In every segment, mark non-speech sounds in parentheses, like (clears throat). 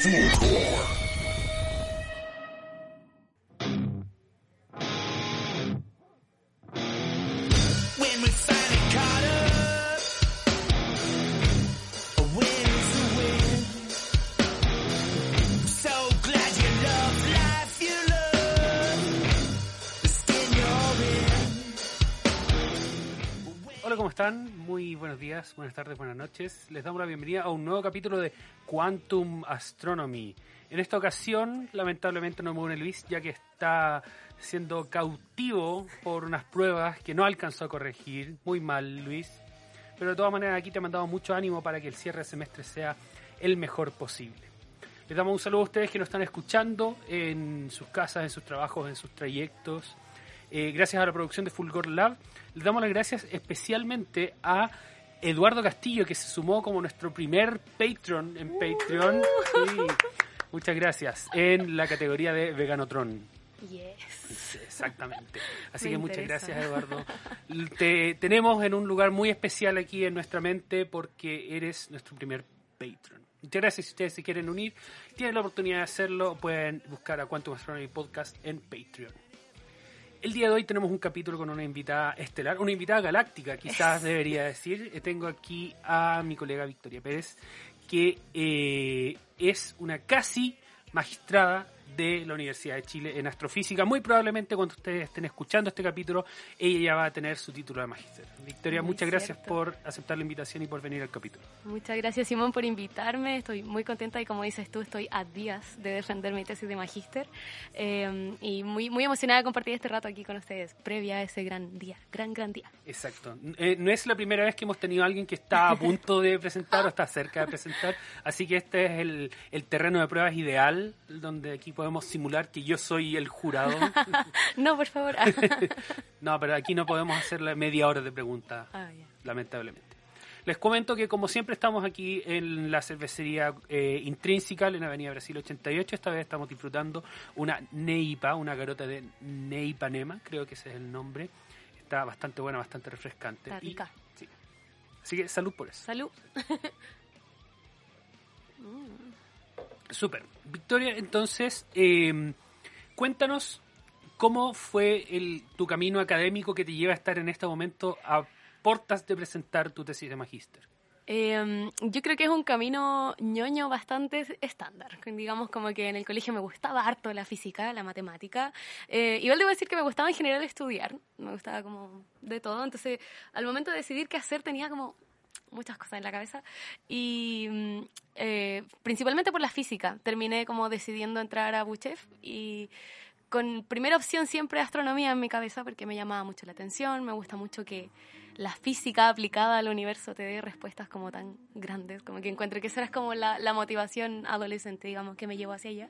复活。Buenos días, buenas tardes, buenas noches. Les damos la bienvenida a un nuevo capítulo de Quantum Astronomy. En esta ocasión, lamentablemente no me une Luis, ya que está siendo cautivo por unas pruebas que no alcanzó a corregir. Muy mal, Luis. Pero de todas maneras, aquí te he mandado mucho ánimo para que el cierre de semestre sea el mejor posible. Les damos un saludo a ustedes que nos están escuchando en sus casas, en sus trabajos, en sus trayectos. Eh, gracias a la producción de Fulgor Lab. Les damos las gracias especialmente a Eduardo Castillo, que se sumó como nuestro primer Patreon en Patreon. Sí, muchas gracias. En la categoría de Veganotron. Yes. Exactamente. Así Me que muchas interesa. gracias, Eduardo. Te tenemos en un lugar muy especial aquí en nuestra mente porque eres nuestro primer Patreon. Muchas gracias. Si ustedes se quieren unir, tienen la oportunidad de hacerlo. Pueden buscar a Quantum Astronomy Podcast en Patreon. El día de hoy tenemos un capítulo con una invitada estelar, una invitada galáctica, quizás (laughs) debería decir. Eh, Tengo aquí a mi colega Victoria Pérez, que eh, es una casi magistrada de la Universidad de Chile en astrofísica. Muy probablemente cuando ustedes estén escuchando este capítulo, ella ya va a tener su título de magíster. Victoria, Muy muchas gracias cierto. por aceptar la invitación y por venir al capítulo. Muchas gracias Simón por invitarme. Estoy muy contenta y como dices tú, estoy a días de defender mi tesis de magíster Eh, y muy, muy emocionada de compartir este rato aquí con ustedes, previa a ese gran día, gran, gran día. Exacto. Eh, no es la primera vez que hemos tenido a alguien que está a punto de presentar o está cerca de presentar, así que este es el, el terreno de pruebas ideal, donde aquí podemos simular que yo soy el jurado. (laughs) No, por favor. (laughs) no, pero aquí no podemos hacerle media hora de preguntas, Ah, lamentablemente. Les comento que como siempre estamos aquí en la cervecería eh, Intrínseca, en Avenida Brasil 88. Esta vez estamos disfrutando una Neipa, una garota de Neipanema, creo que ese es el nombre. Está bastante buena, bastante refrescante. Está Y- rica. sí. Así que salud por eso. Salud. (laughs) Súper. Victoria, entonces, eh, cuéntanos cómo fue el, tu camino académico que te lleva a estar en este momento a portas de presentar tu tesis de magíster. Eh, yo creo que es un camino ñoño bastante estándar. Digamos como que en el colegio me gustaba harto la física, la matemática. Eh, igual debo decir que me gustaba en general estudiar. Me gustaba como de todo. Entonces, al momento de decidir qué hacer, tenía como muchas cosas en la cabeza. Y mm, eh, principalmente por la física. Terminé como decidiendo entrar a Buchef y con primera opción siempre astronomía en mi cabeza porque me llamaba mucho la atención, me gusta mucho que la física aplicada al universo te dé respuestas como tan grandes, como que encuentro que esa era como la, motivación adolescente, digamos, que me llevó hacia allá.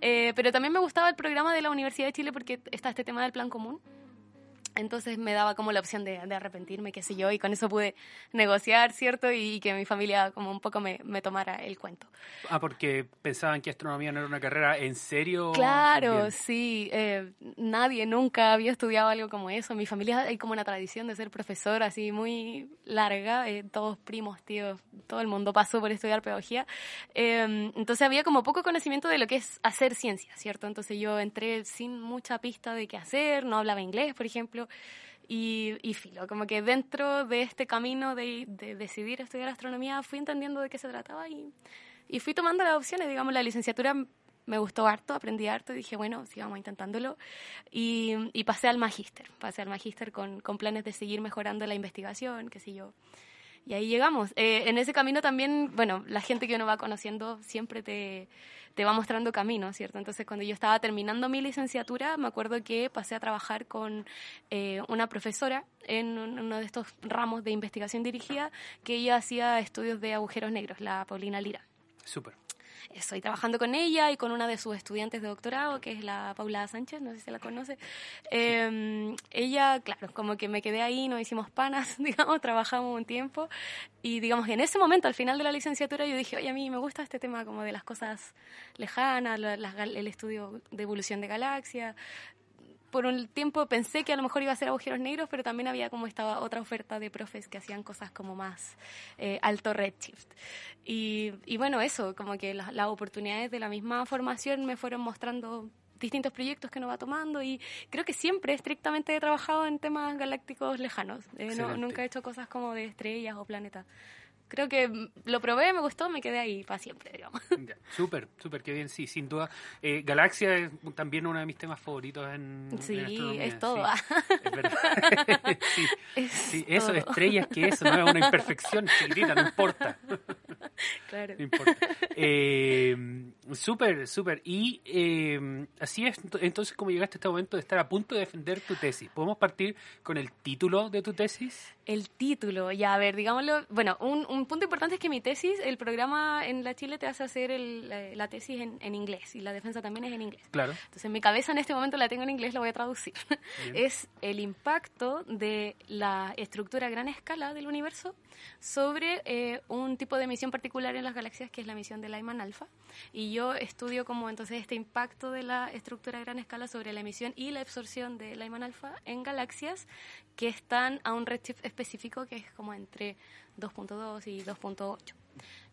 Eh, pero también me gustaba el programa de la Universidad de Chile porque está este tema del plan común. Entonces me daba como la opción de, de arrepentirme, qué sé yo, y con eso pude negociar, ¿cierto? Y, que mi familia como un poco me, me tomara el cuento. Ah, porque pensaban que astronomía no era una carrera en serio. Claro, Bien. sí. eh, nadie nunca había estudiado algo como eso. Mi familia hay como una tradición de ser profesor así muy larga. eh, todos primos, tíos, todo el mundo pasó por estudiar pedagogía. Eh, entonces había como poco conocimiento de lo que es hacer ciencia, ¿cierto? Entonces yo entré sin mucha pista de qué hacer. No hablaba inglés, por ejemplo. Y, y filo, como que dentro de este camino de, de decidir estudiar astronomía fui entendiendo de qué se trataba y, y fui tomando las opciones. Digamos, la licenciatura me gustó harto, aprendí harto y dije, bueno, sigamos intentándolo. Y, y pasé al magíster, pasé al magíster con, con planes de seguir mejorando la investigación, qué sé yo. Y ahí llegamos. Eh, en ese camino también, bueno, la gente que uno va conociendo siempre te, te va mostrando camino, ¿cierto? Entonces, cuando yo estaba terminando mi licenciatura, me acuerdo que pasé a trabajar con eh, una profesora en un- uno de estos ramos de investigación dirigida, que ella hacía estudios de agujeros negros, la Paulina Lira. Súper. Estoy trabajando con ella y con una de sus estudiantes de doctorado, que es la Paula Sánchez, no sé si la conoce. Eh, ella, claro, como que me quedé ahí, nos hicimos panas, (laughs) digamos, trabajamos un tiempo. Y digamos en ese momento, al final de la licenciatura, yo dije, oye, a mí me gusta este tema como de las cosas lejanas, la- las el estudio de evolución de galaxias. Por un tiempo pensé que a lo mejor iba a ser agujeros negros, pero también había como esta otra oferta de profes que hacían cosas como más eh, alto redshift. Y, y bueno, eso, como que la- las oportunidades de la misma formación me fueron mostrando distintos proyectos que uno va tomando y creo que siempre estrictamente he trabajado en temas galácticos lejanos. Eh, no- nunca he hecho cosas como de estrellas o planetas. Creo que lo probé, me gustó, me quedé ahí para siempre, digamos. (laughs) Ya, Súper, súper, qué bien, sí, sin duda. Eh, Galaxia es también uno de mis temas favoritos en, Sí, es todo. sí, es verdad. (laughs) sí, Es sí, eso, estrellas, que eso, no es una imperfección chiquitita, no importa. Claro. No importa. Eh, súper, súper. Y eh, así es, ento- entonces, como llegaste a este momento de estar a punto de defender tu tesis, ¿podemos partir con el título de tu tesis? El título, ya, a ver, digámoslo. Bueno, un, un punto importante es que mi tesis, el programa en la Chile te hace hacer el- la, la tesis en, en inglés y la defensa también es en inglés. Claro. Entonces, en mi cabeza en este momento la tengo en inglés, la voy a traducir. (laughs) Es el impacto de la estructura a gran escala del universo sobre eh, un tipo de emisión particular en las galaxias, que es la emisión de Lyman alfa. Y yo estudio como entonces este impacto de la estructura a gran escala sobre la emisión y la absorción de Lyman alfa en galaxias que están a un redshift específico que es como entre 2.2 y 2.8.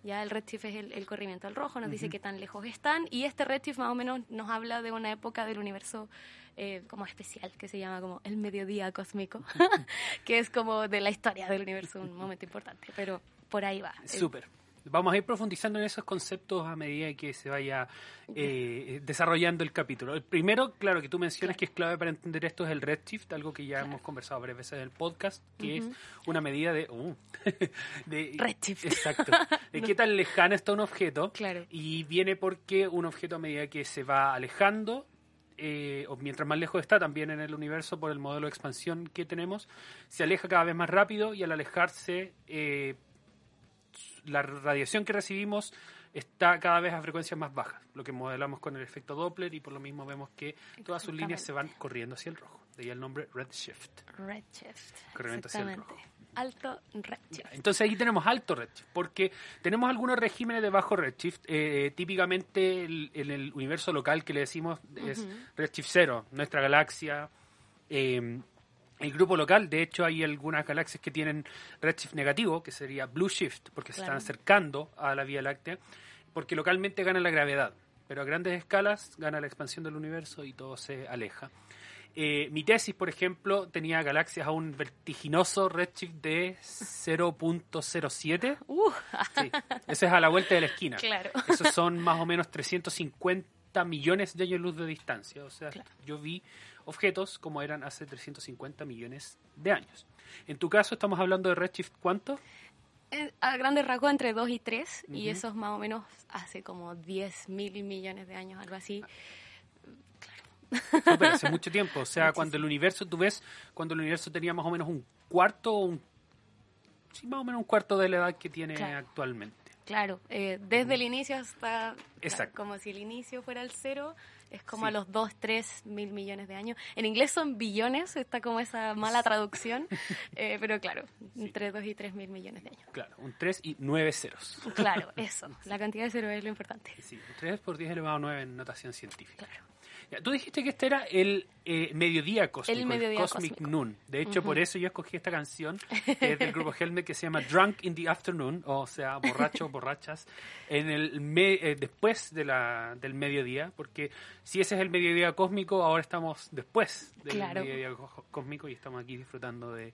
Ya el redshift es el, el corrimiento al rojo, nos dice qué tan lejos están y este redshift más o menos nos habla de una época del universo eh, como especial que se llama como el mediodía cósmico, (laughs) que es como de la historia del universo un momento importante, pero por ahí va. Súper. Vamos a ir profundizando en esos conceptos a medida que se vaya eh, desarrollando el capítulo. El primero, claro, que tú mencionas que es clave para entender esto es el redshift, algo que ya hemos conversado varias veces en el podcast, que es una medida de... uh, (laughs) de Redshift. Exacto. (laughs) De qué tan lejano está un objeto. Claro. Y viene porque un objeto a medida que se va alejando, eh, o mientras más lejos está también en el universo por el modelo de expansión que tenemos, se aleja cada vez más rápido y al alejarse eh, la radiación que recibimos está cada vez a frecuencias más bajas, lo que modelamos con el efecto Doppler y por lo mismo vemos que todas sus líneas se van corriendo hacia el rojo. De ahí el nombre redshift. Redshift. Corrimiento hacia el Exactamente. Alto redshift. Entonces ahí tenemos alto redshift, porque tenemos algunos regímenes de bajo redshift. eh, típicamente el- en el universo local que le decimos es redshift cero, nuestra galaxia. eh, el grupo local, de hecho, hay algunas galaxias que tienen redshift negativo, que sería blue shift, porque se están acercando a la Vía Láctea, porque localmente gana la gravedad, pero a grandes escalas gana la expansión del universo y todo se aleja. Eh, mi tesis, por ejemplo, tenía galaxias a un vertiginoso redshift de 0.07. Uh, Sí, ese es a la vuelta de la esquina. Claro. Esos son más o menos 350 millones de años luz de distancia. O sea, Claro. yo vi objetos como eran hace 350 millones de años. En tu caso, estamos hablando de redshift, ¿cuánto? eh, a grandes rasgos entre 2 y 3, y Ujú. eso es más o menos hace como 10 mil millones de años, algo así. Súper, hace mucho tiempo. O sea, (laughs) cuando el universo, tú ves, cuando el universo tenía más o menos un cuarto, un, sí, más o menos un cuarto de la edad que tiene Claro. actualmente. Claro, eh, desde el inicio hasta... claro, Exacto. como si el inicio fuera el cero, es como Sí. a los 2, 3 mil millones de años. En inglés son billones, está como esa mala traducción, (laughs) eh, pero claro, entre 2 y 3 mil millones de años. Claro, un 3 y 9 ceros. Claro, eso, (laughs) la cantidad de cero es lo importante. Sí, un 3 por 10 elevado a 9 en notación científica. Claro. Tú dijiste que este era el eh, mediodía cósmico, El el, mediodía Cosmic cósmico. Noon. De hecho, por eso yo escogí esta canción del grupo Helmet que se llama Drunk in the Afternoon, o sea, borrachos, borrachas, en el me- eh, después de la, del mediodía, porque si ese es el mediodía cósmico, ahora estamos después del Claro. mediodía có- cósmico y estamos aquí disfrutando de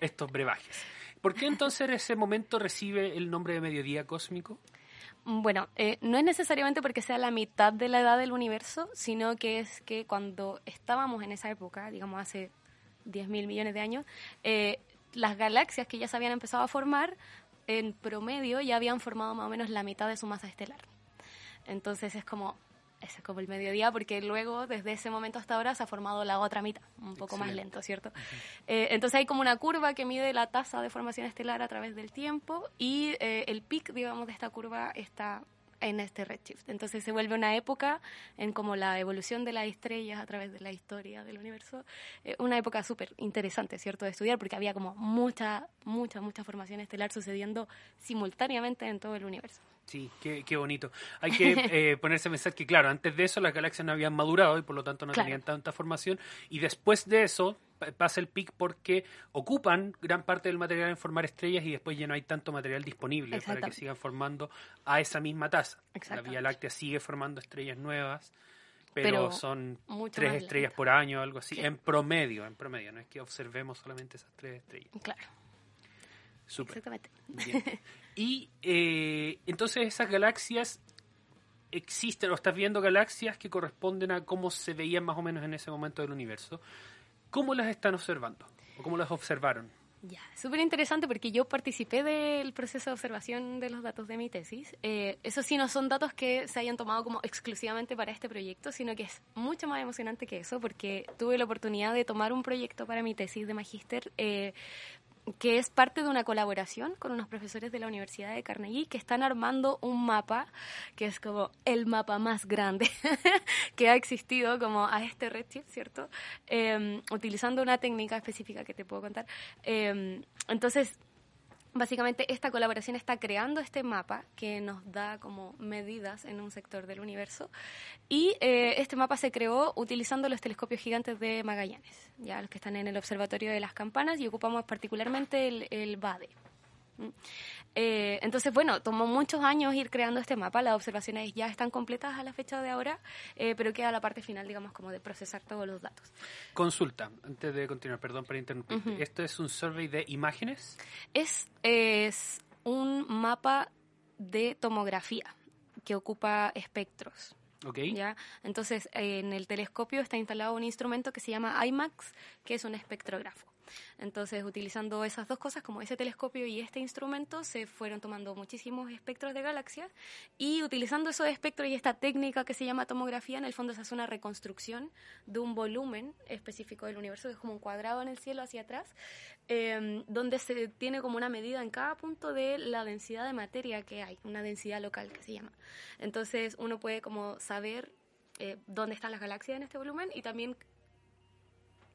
estos brebajes. ¿Por qué entonces ese momento recibe el nombre de mediodía cósmico? Bueno, eh, no es necesariamente porque sea la mitad de la edad del universo, sino que es que cuando estábamos en esa época, digamos hace 10 mil millones de años, eh, las galaxias que ya se habían empezado a formar, en promedio ya habían formado más o menos la mitad de su masa estelar. Entonces es como, ese es como el mediodía, porque luego, desde ese momento hasta ahora, se ha formado la otra mitad, un poco más lento, ¿cierto? Eh, entonces hay como una curva que mide la tasa de formación estelar a través del tiempo y eh, el pic, digamos, de esta curva está en este redshift. Entonces se vuelve una época en como la evolución de las estrellas a través de la historia del universo, eh, una época súper interesante, ¿cierto?, de estudiar porque había como mucha, mucha, mucha formación estelar sucediendo simultáneamente en todo el universo. Sí, qué, qué bonito. Hay (laughs) que eh, ponerse a pensar que, claro, antes de eso las galaxias no habían madurado y por lo tanto no Claro. tenían tanta formación. Y después de eso pa- pasa el pic porque ocupan gran parte del material en formar estrellas y después ya no hay tanto material disponible para que sigan formando a esa misma tasa. La. Vía Láctea sigue formando estrellas nuevas, pero, Pero son tres estrellas por año, algo así, Sí. en promedio, en promedio. No es que observemos solamente esas tres estrellas. Claro, Súper. exactamente. Bien. (laughs) Y eh, entonces esas galaxias existen, o estás viendo galaxias que corresponden a cómo se veían más o menos en ese momento del universo. ¿Cómo las están observando? ¿O cómo las observaron? Ya, súper interesante porque yo participé del proceso de observación de los datos de mi tesis. Eh, eso sí, no son datos que se hayan tomado como exclusivamente para este proyecto, sino que es mucho más emocionante que eso porque tuve la oportunidad de tomar un proyecto para mi tesis de magíster eh, que es parte de una colaboración con unos profesores de la Universidad de Carnegie que están armando un mapa que es como el mapa más grande (laughs) que ha existido como a este redshift, ¿cierto? Eh, utilizando una técnica específica que te puedo contar. Eh, entonces, Básicamente esta colaboración está creando este mapa que nos da como medidas en un sector del universo y eh, este mapa se creó utilizando los telescopios gigantes de Magallanes, ya los que están en el Observatorio de las Campanas y ocupamos particularmente el, el BADE. ¿Mm? Eh, entonces, bueno, tomó muchos años ir creando este mapa, las observaciones ya están completas a la fecha de ahora, eh, pero queda la parte final, digamos, como de procesar todos los datos. Consulta, antes de continuar, perdón por interrumpirte. Ujú. ¿Esto es un survey de imágenes? Es, es un mapa de tomografía que ocupa espectros. ¿Ok? ¿ya? Entonces, en el telescopio está instalado un instrumento que se llama IMAX, que es un espectrógrafo. Entonces, utilizando esas dos cosas, como ese telescopio y este instrumento, se fueron tomando muchísimos espectros de galaxias y utilizando esos espectros y esta técnica que se llama tomografía, en el fondo se hace una reconstrucción de un volumen específico del universo, que es como un cuadrado en el cielo hacia atrás, eh, donde se tiene como una medida en cada punto de la densidad de materia que hay, una densidad local que se llama. Entonces uno puede como saber eh, dónde están las galaxias en este volumen y también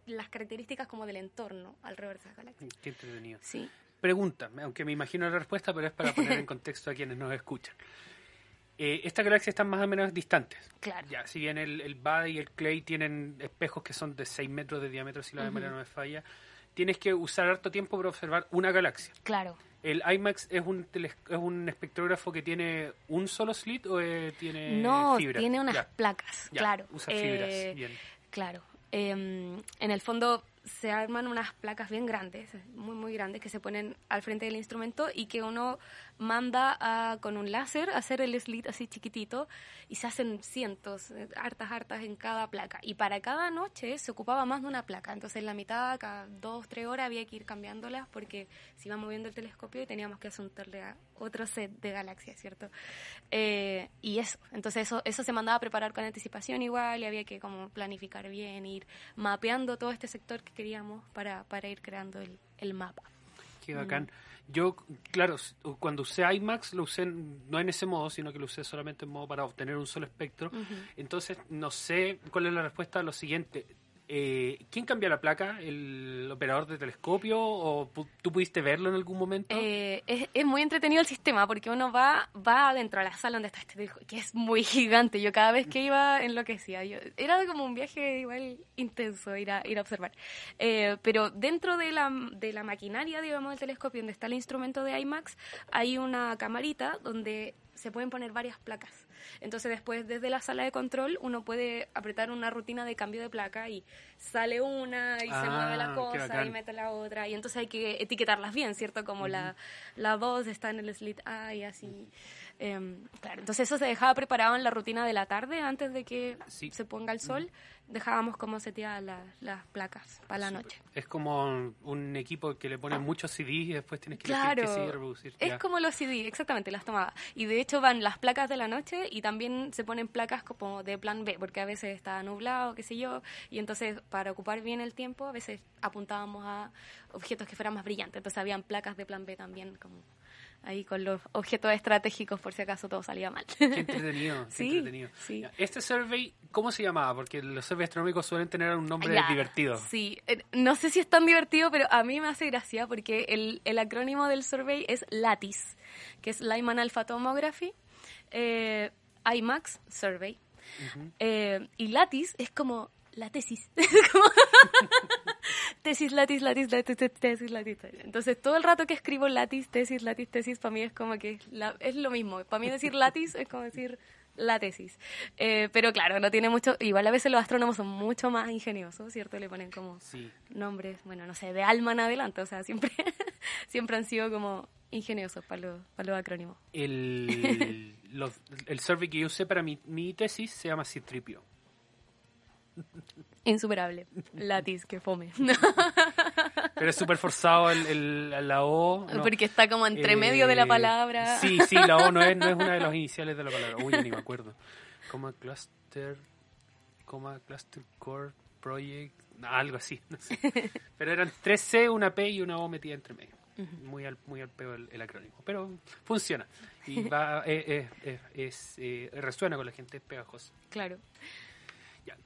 las características como del entorno alrededor de esas galaxias. Qué entretenido. Sí, Pregunta, aunque me imagino la respuesta, pero es para poner en (laughs) contexto a quienes nos escuchan. Eh, estas galaxias están más o menos distantes. claro. Ya, si bien el, el BAD y el Clay tienen espejos que son de 6 metros de diámetro, si la memoria no me falla, tienes que usar harto tiempo para observar una galaxia. Claro. ¿El IMAX es un, teles- es un espectrógrafo que tiene un solo slit o eh, tiene no, fibras? tiene unas Ya, placas, ya, claro. Usa fibras, Eh, bien. Claro. Eh, en el fondo se arman unas placas bien grandes, muy muy grandes, que se ponen al frente del instrumento y que uno manda a- con un láser a hacer el slit así chiquitito y se hacen cientos, eh, hartas, hartas en cada placa. Y para cada noche se ocupaba más de una placa, entonces en la mitad, cada dos, tres horas había que ir cambiándolas porque se iba moviendo el telescopio y teníamos que asuntarle a otro set de galaxias, ¿cierto? Eh, y eso, entonces eso, eso se mandaba a preparar con anticipación igual y había que como planificar bien, ir mapeando todo este sector que queríamos para, para ir creando el, el mapa. Qué bacán. Yo, claro, cuando usé IMAX lo usé no en ese modo, sino que lo usé solamente en modo para obtener un solo espectro. Entonces, no sé cuál es la respuesta a lo siguiente. Eh, ¿Quién cambia la placa? ¿El operador de telescopio? ¿O tú pudiste verlo en algún momento? Eh, es, es muy entretenido el sistema porque uno va va adentro a la sala donde está este telescopio, que es muy gigante. Yo cada vez que iba enloquecía. Yo, era como un viaje igual intenso ir a, ir a observar. Eh, pero dentro de la, de la maquinaria, digamos, del telescopio, donde está el instrumento de IMAX, hay una camarita donde se pueden poner varias placas. Entonces después desde la sala de control uno puede apretar una rutina de cambio de placa y sale una y se Ah, mueve la cosa y mete la otra y entonces hay que etiquetarlas bien, ¿cierto? Como la, la 2 está en el slit A y así. Em, claro, entonces eso se dejaba preparado en la rutina de la tarde antes de que Sí. se ponga el sol. Dejábamos como seteadas la- las placas para la noche. Es como un equipo que le ponen muchos CDs y después tienes que Claro, elegir reproducir. es Ya. como los CD, exactamente, las tomaba. Y de hecho van las placas de la noche y también se ponen placas como de plan B, porque a veces está nublado, qué sé yo, y entonces para ocupar bien el tiempo a veces apuntábamos a objetos que fueran más brillantes, entonces habían placas de plan B también como ahí con los objetos estratégicos por si acaso todo salía mal. Qué entretenido, qué (laughs) Sí, entretenido. sí. Este survey, ¿cómo se llamaba? Porque los surveys astronómicos suelen tener un nombre Ya, divertido. Sí, eh, no sé si es tan divertido, pero a mí me hace gracia porque el, el acrónimo del survey es LATIS, que es Lyman Alpha Tomography, eh, IMAX Survey. Eh, y LATIS es como la tesis. Es (laughs) como tesis, latis, latis, latis, te- tesis, latis. Entonces, todo el rato que escribo latis, tesis, latis, tesis, para mí es como que es, la- es lo mismo. Para mí decir latis es como decir la tesis. Eh, pero claro, no tiene mucho... Igual a veces los astrónomos son mucho más ingeniosos, ¿cierto? Le ponen como Sí. nombres, bueno, no sé, de alma en adelante. O sea, siempre, (laughs) siempre han sido como ingeniosos para los, para los acrónimos. El, los- el survey que yo usé para mi, mi tesis se llama Citripio. Insuperable. Latis, que fome. Pero es súper forzado el, el- la O. ¿no? Porque está como entre medio de la Eh, palabra. Sí, sí, la O no es, no es una de las iniciales de la palabra. Uy, ni me acuerdo. Coma cluster, coma cluster core project, algo así. no sé. Pero eran tres C, una P y una O metida entre medio. Muy al, muy al peo el, el acrónimo. Pero funciona. Y va, eh, eh, eh, es, eh, resuena con la gente, es pegajoso. Claro.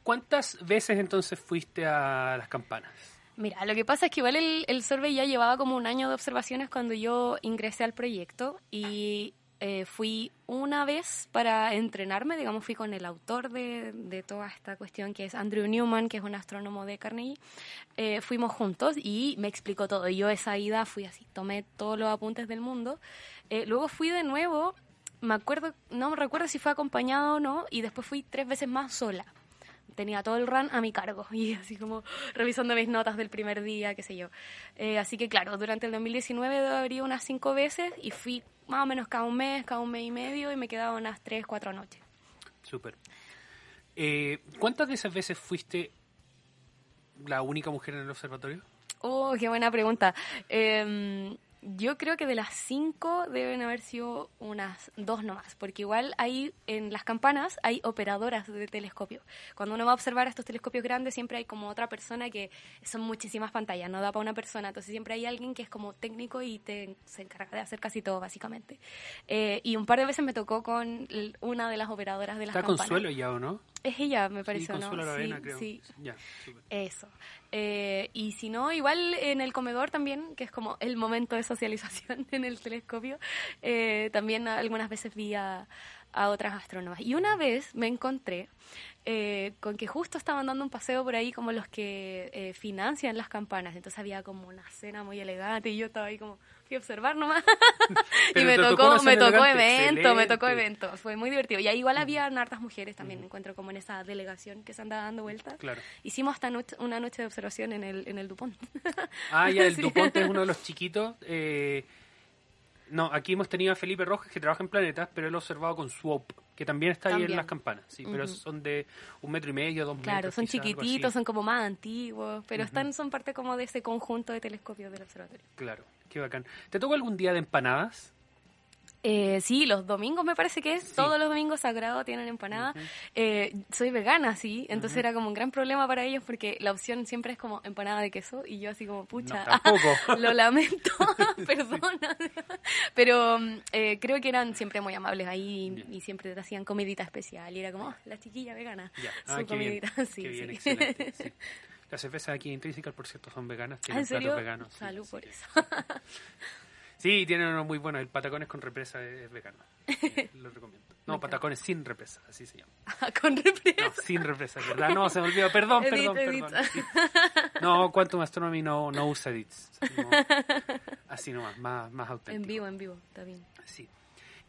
¿Cuántas veces entonces fuiste a las campanas? Mira, lo que pasa es que igual el, el survey ya llevaba como un año de observaciones cuando yo ingresé al proyecto y eh, fui una vez para entrenarme, digamos, fui con el autor de, de toda esta cuestión, que es Andrew Newman, que es un astrónomo de Carnegie. Eh, fuimos juntos y me explicó todo. Yo esa ida fui así, tomé todos los apuntes del mundo. Eh, luego fui de nuevo, me acuerdo, no me recuerdo si fue acompañado o no, y después fui tres veces más sola tenía todo el run a mi cargo (laughs) y así como revisando mis notas del primer día, qué sé yo. Eh, así que claro, durante el 2019 debería unas cinco veces y fui más o menos cada un mes, cada un mes y medio y me quedaba unas tres, cuatro noches. Súper. Eh, ¿Cuántas de esas veces fuiste la única mujer en el observatorio? Oh, qué buena pregunta. Eh, yo creo que de las cinco deben haber sido unas dos nomás, porque igual hay en las campanas hay operadoras de telescopio. Cuando uno va a observar estos telescopios grandes siempre hay como otra persona que son muchísimas pantallas, no da para una persona, entonces siempre hay alguien que es como técnico y te, se encarga de hacer casi todo básicamente. Eh, y un par de veces me tocó con una de las operadoras de las ¿Está campanas. Consuelo ya o no? Es ella, me Sí, pareció, Consuelo ¿no? Sí, creo. sí. Ya. Eso. Eh, y si no, igual en el comedor también, que es como el momento de socialización (laughs) en el telescopio, eh, también algunas veces vi a, otras astrónomas. Y una vez me encontré eh, con que justo estaban dando un paseo por ahí como los que eh, financian las campanas. Entonces había como una cena muy elegante y yo estaba ahí como, a observar nomás. (laughs) y me tocó me tocó evento, me tocó evento. Fue muy divertido. Y ahí igual había hartas mujeres también, encuentro como en esa delegación que se anda dando vueltas. Claro. Hicimos hasta noche- una noche de observación en el, en el Dupont. Ah, ya, el (laughs) Sí. Dupont es uno de los chiquitos. eh, no, aquí hemos tenido a Felipe Rojas que trabaja en planetas, pero él ha observado con Swope, que también está ahí en las campanas. Sí, pero son de un metro y medio, dos Claro, metros. son quizá, algo así. chiquititos, son como más antiguos, pero están son parte como de ese conjunto de telescopios del observatorio. Claro, qué bacán. ¿Te tocó algún día de empanadas? Eh, sí, los domingos me parece que es, Sí. todos los domingos sagrados tienen empanada. Eh, soy vegana, sí, entonces era como un gran problema para ellos porque la opción siempre es como empanada de queso y yo así como, pucha, No, (laughs) lo lamento, (laughs) (laughs) perdona. Pero mm, eh, creo que eran siempre muy amables ahí y, siempre te hacían comidita especial y era como, "Oh, la chiquilla vegana, Ah, bien. comidita, bien, sí. Las cervezas aquí intrínsecas, por cierto, son veganas. Ah, Tienen ¿En serio? platos veganos. Salud sí. por eso. (laughs) Sí, tienen uno muy bueno. El patacones con represa es vegano. Eh, Lo recomiendo. (laughs) No, patacones sin represa, así se llama. Con represa. No, sin represa, ¿verdad? No, se me olvidó. Perdón, Edit, perdón, edit. perdón. sí. No, Quantum Astronomy no, no usa edits. No, así nomás, más, más auténtico. En vivo, en vivo, está bien. Sí.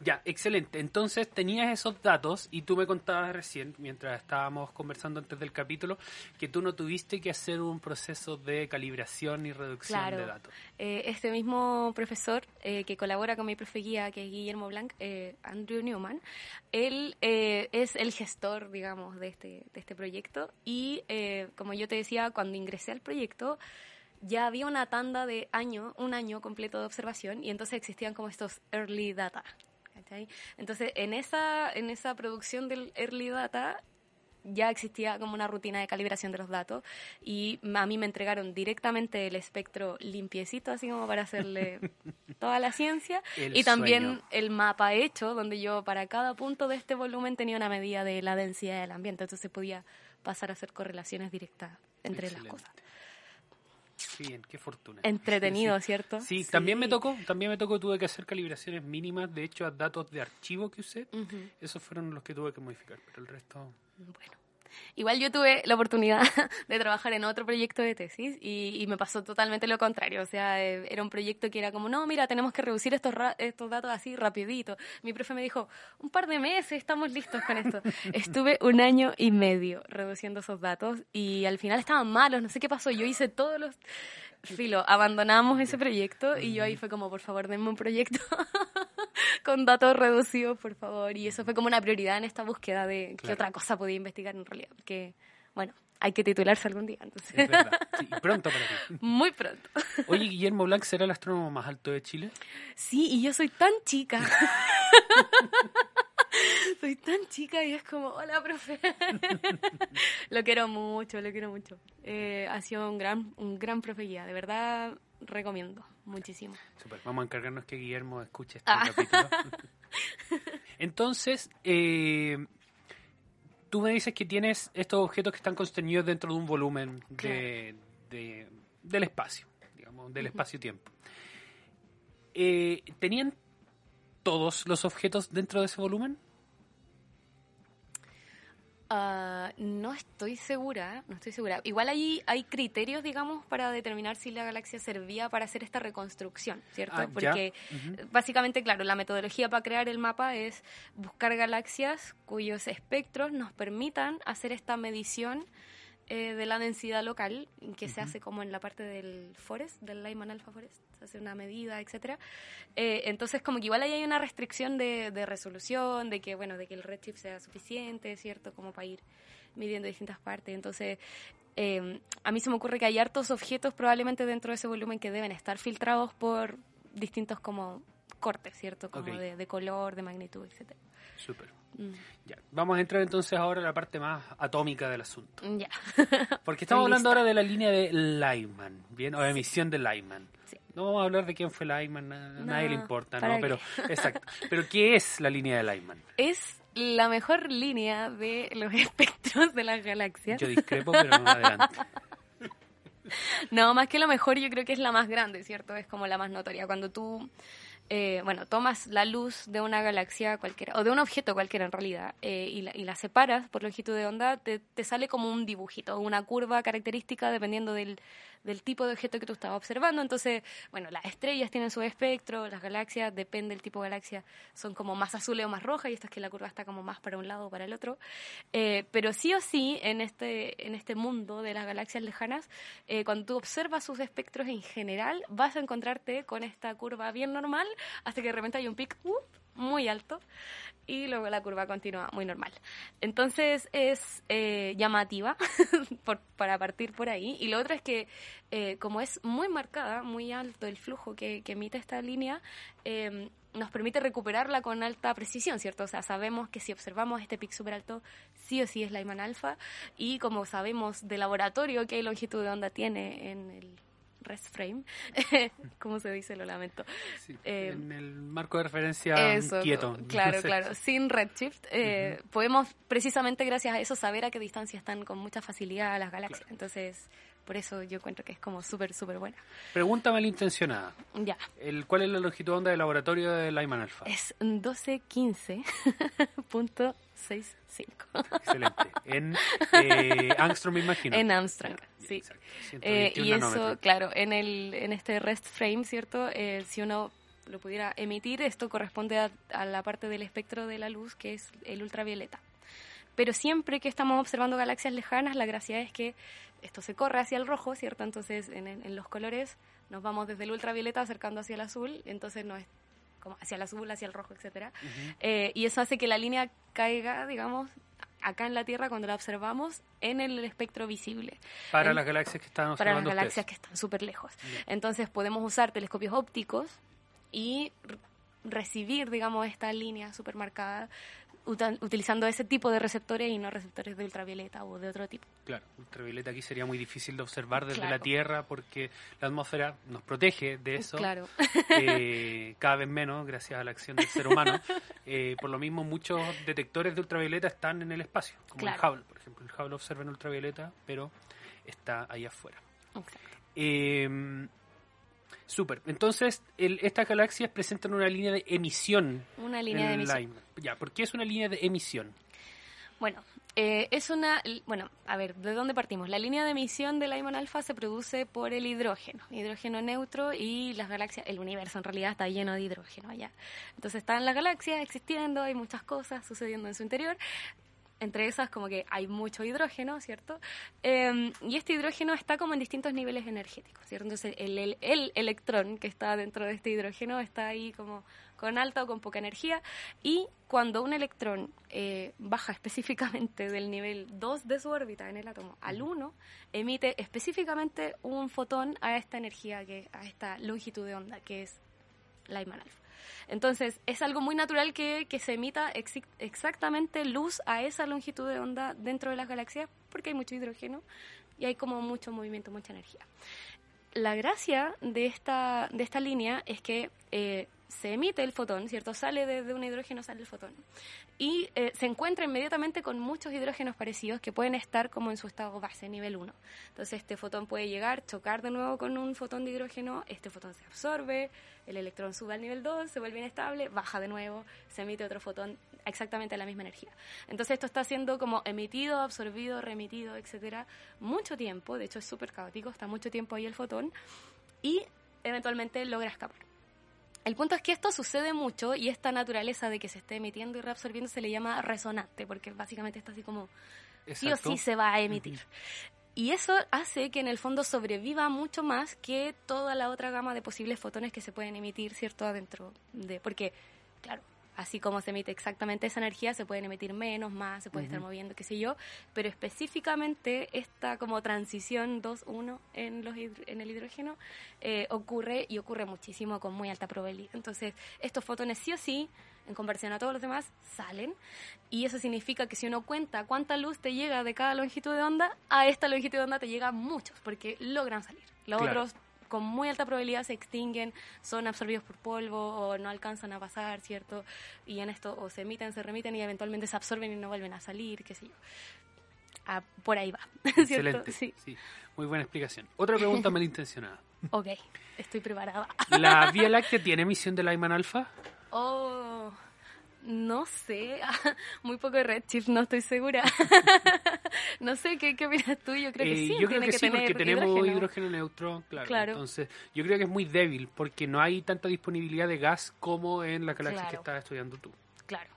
Ya, excelente. Entonces tenías esos datos y tú me contabas recién, mientras estábamos conversando antes del capítulo, que tú no tuviste que hacer un proceso de calibración y reducción Claro. de datos. Eh, este mismo profesor eh, que colabora con mi profe guía, que es Guillermo Blanc, eh, Andrew Newman, él eh, es el gestor, digamos, de este, de este proyecto. Y eh, como yo te decía, cuando ingresé al proyecto, ya había una tanda de año, un año completo de observación, y entonces existían como estos early data. ¿Cachai? Entonces, en esa, en esa producción del early data, ya existía como una rutina de calibración de los datos y a mí me entregaron directamente el espectro limpiecito, así como para hacerle (laughs) toda la ciencia El y también sueño. el mapa hecho, donde yo para cada punto de este volumen tenía una medida de la densidad del ambiente, entonces podía pasar a hacer correlaciones directas entre Excelente. las cosas. Bien, qué fortuna. Entretenido, Sí. ¿cierto? Sí, también me tocó, también me tocó, tuve que hacer calibraciones mínimas, de hecho, a datos de archivo que usé, esos fueron los que tuve que modificar, pero el resto... Bueno. Igual yo tuve la oportunidad (laughs) de trabajar en otro proyecto de tesis y, y me pasó totalmente lo contrario. O sea, eh, era un proyecto que era como, no, mira, tenemos que reducir estos, ra- estos datos así rapidito. Mi profe me dijo, un par de meses, estamos listos con esto. (laughs) Estuve un año y medio reduciendo esos datos y al final estaban malos, no sé qué pasó. Yo hice todos los... Filo, abandonamos ese proyecto y yo ahí fue como, por favor, denme un proyecto (laughs) con datos reducidos, por favor. Y eso fue como una prioridad en esta búsqueda de qué Claro. otra cosa podía investigar en realidad. Porque, bueno, hay que titularse algún día, entonces. Es verdad, sí, y pronto para ti. (laughs) Muy pronto. Oye, Guillermo Blanc será el astrónomo más alto de Chile. Sí, y yo soy tan chica. (laughs) soy tan chica y es como, hola, profe. (laughs) lo quiero mucho, lo quiero mucho. Eh, ha sido un gran, un gran profe guía, de verdad recomiendo muchísimo. Super, vamos a encargarnos que Guillermo escuche este Ah. capítulo. (laughs) Entonces, eh, tú me dices que tienes estos objetos que están contenidos dentro de un volumen de, de- del espacio, digamos, del espacio-tiempo. Eh, ¿Tenían todos los objetos dentro de ese volumen? Ah, no estoy segura, no estoy segura. Igual ahí hay criterios, digamos, para determinar si la galaxia servía para hacer esta reconstrucción, ¿cierto? Ah. Porque básicamente, claro, la metodología para crear el mapa es buscar galaxias cuyos espectros nos permitan hacer esta medición eh, de la densidad local, que se hace como en la parte del forest, del Lyman Alpha Forest, se hace una medida, etcétera. Eh, entonces, como que igual ahí hay una restricción de, de resolución, de que, bueno, de que el redshift sea suficiente, ¿cierto? Como para ir midiendo distintas partes. Entonces, eh, a mí se me ocurre que hay hartos objetos probablemente dentro de ese volumen que deben estar filtrados por distintos como cortes, ¿cierto? Como de, de color, de magnitud, etcétera. Súper. Mm, Ya. Vamos a entrar entonces ahora a la parte más atómica del asunto. Ya. (laughs) Porque estamos (laughs) hablando ahora de la línea de Lyman, ¿bien? O de emisión de Lyman. Sí. No vamos a hablar de quién fue Lyman, a nadie le importa, ¿para ¿no? Pero, (laughs) exacto. Pero, ¿qué es la línea de Lyman? Es la mejor línea de los espectros de las galaxias. Yo discrepo, pero no adelante. No, más que lo mejor, yo creo que es la más grande, ¿cierto? Es como la más notoria. Cuando tú, eh, bueno, tomas la luz de una galaxia cualquiera, o de un objeto cualquiera en realidad, eh, y, la, y la separas por longitud de onda, te, te sale como un dibujito, una curva característica dependiendo del, del tipo de objeto que tú estabas observando. Entonces, bueno, las estrellas tienen su espectro, las galaxias, depende del tipo de galaxia, son como más azules o más rojas, y esto es que la curva está como más para un lado o para el otro. Eh, pero sí o sí, en este, en este mundo de las galaxias lejanas, eh, cuando tú observas sus espectros en general, vas a encontrarte con esta curva bien normal, hasta que de repente hay un pic ¡up! Muy alto y luego la curva continúa muy normal. Entonces es eh, llamativa (laughs) para partir por ahí. Y lo otro es que eh, como es muy marcada, muy alto el flujo que, emite esta línea, eh, nos permite recuperarla con alta precisión, ¿cierto? O sea, sabemos que si observamos este pic súper alto, sí o sí es Lyman alfa. Y como sabemos de laboratorio qué longitud de onda tiene en el rest frame, (laughs) ¿cómo se dice? Lo lamento. Sí, Eh, en el marco de referencia Eso, quieto. claro, (laughs) claro. Sin redshift, eh, podemos precisamente gracias a eso saber a qué distancia están con mucha facilidad las galaxias. Entonces, por eso yo encuentro que es como súper, súper buena. Pregunta malintencionada. Ya, El, ¿Cuál es la longitud de onda de laboratorio de Lyman Alpha? es (laughs) 1215.65 Excelente. En eh, (laughs) Angstrom, me imagino. en Armstrong. Sí. Exacto. Eh, 121 y eso, claro, en, el, en este rest frame, ¿cierto? Eh, si uno lo pudiera emitir, esto corresponde a, a la parte del espectro de la luz que es el ultravioleta. Pero siempre que estamos observando galaxias lejanas, la gracia es que esto se corre hacia el rojo, ¿cierto? Entonces, en, en- en los colores nos vamos desde el ultravioleta acercando hacia el azul, entonces no es como hacia el azul, hacia el rojo, etcétera. Eh, y eso hace que la línea caiga, digamos, acá en la Tierra cuando la observamos en el espectro visible Para en- las galaxias que están para las galaxias que están súper lejos. Entonces podemos usar telescopios ópticos y recibir, digamos, esta línea supermarcada utan- utilizando ese tipo de receptores y no receptores de ultravioleta o de otro tipo. Claro, ultravioleta aquí sería muy difícil de observar desde Claro. la Tierra porque la atmósfera nos protege de eso. Claro. eh, (laughs) cada vez menos gracias a la acción del ser humano. Eh, por lo mismo, muchos detectores de ultravioleta están en el espacio, como Claro. el Hubble, por ejemplo. El Hubble observa en ultravioleta, pero está ahí afuera. Exacto. Eh, Súper. Entonces, el- estas galaxias presentan una línea de emisión. Una línea en de emisión. Lyman. Ya, ¿por qué es una línea de emisión? Bueno, eh, es una. Bueno, a ver, ¿de dónde partimos? La línea de emisión del Lyman alfa se produce por el hidrógeno, hidrógeno neutro y las galaxias, el universo en realidad está lleno de hidrógeno allá. Entonces están las galaxias existiendo, hay muchas cosas sucediendo en su interior. Entre esas, como que hay mucho hidrógeno, ¿cierto? Eh, y este hidrógeno está como en distintos niveles energéticos, ¿cierto? Entonces, el, el- el electrón que está dentro de este hidrógeno está ahí como con alta o con poca energía. Y cuando un electrón eh, baja específicamente (laughs) del nivel 2 de su órbita en el átomo al 1, emite específicamente un fotón a esta energía, que a esta longitud de onda, que es Lyman alfa. Entonces, es algo muy natural que, se emita exactamente luz a esa longitud de onda dentro de las galaxias, porque hay mucho hidrógeno y hay como mucho movimiento, mucha energía. La gracia de esta, de esta línea es que eh, se emite el fotón, ¿cierto? Sale de, un hidrógeno, sale el fotón. Y eh, se encuentra inmediatamente con muchos hidrógenos parecidos que pueden estar como en su estado base, nivel 1. Entonces este fotón puede llegar, chocar de nuevo con un fotón de hidrógeno, este fotón se absorbe, el electrón sube al nivel 2, se vuelve inestable, baja de nuevo, se emite otro fotón exactamente a la misma energía. Entonces esto está siendo como emitido, absorbido, remitido, etcétera, mucho tiempo, de hecho es súper caótico, está mucho tiempo ahí el fotón y eventualmente logra escapar. El punto es que esto sucede mucho y esta naturaleza de que se esté emitiendo y reabsorbiendo se le llama resonante, porque básicamente está así como sí o Exacto. sí se va a emitir. Y eso hace que en el fondo sobreviva mucho más que toda la otra gama de posibles fotones que se pueden emitir, ¿cierto? Adentro de... Porque, claro, así como se emite exactamente esa energía, se pueden emitir menos, más, se puede estar moviendo, qué sé yo. Pero específicamente esta como transición 2-1 en, los en el hidrógeno eh, ocurre y ocurre muchísimo con muy alta probabilidad. Entonces, estos fotones sí o sí, en comparación a todos los demás, salen. Y eso significa que si uno cuenta cuánta luz te llega de cada longitud de onda, a esta longitud de onda te llegan muchos, porque logran salir. Los Claro. otros con muy alta probabilidad se extinguen, son absorbidos por polvo o no alcanzan a pasar, ¿cierto? Y en esto o se emiten, se remiten y eventualmente se absorben y no vuelven a salir, qué sé yo. Ah, por ahí va, (laughs) ¿cierto? Excelente. Sí, sí. Muy buena explicación. Otra pregunta malintencionada. (laughs) ok, estoy preparada. ¿La (laughs) Vía Láctea tiene emisión de Lyman alfa? Oh, no sé, (laughs) muy poco de redshift, no estoy segura. (laughs) no sé, ¿qué, qué opinas tú? Yo creo que Eh, sí, yo creo que, que, sí, porque tenemos hidrógeno. hidrógeno. neutro, claro. Claro. Entonces, yo creo que es muy débil porque no hay tanta disponibilidad de gas como en la galaxia que estás estudiando tú. Claro,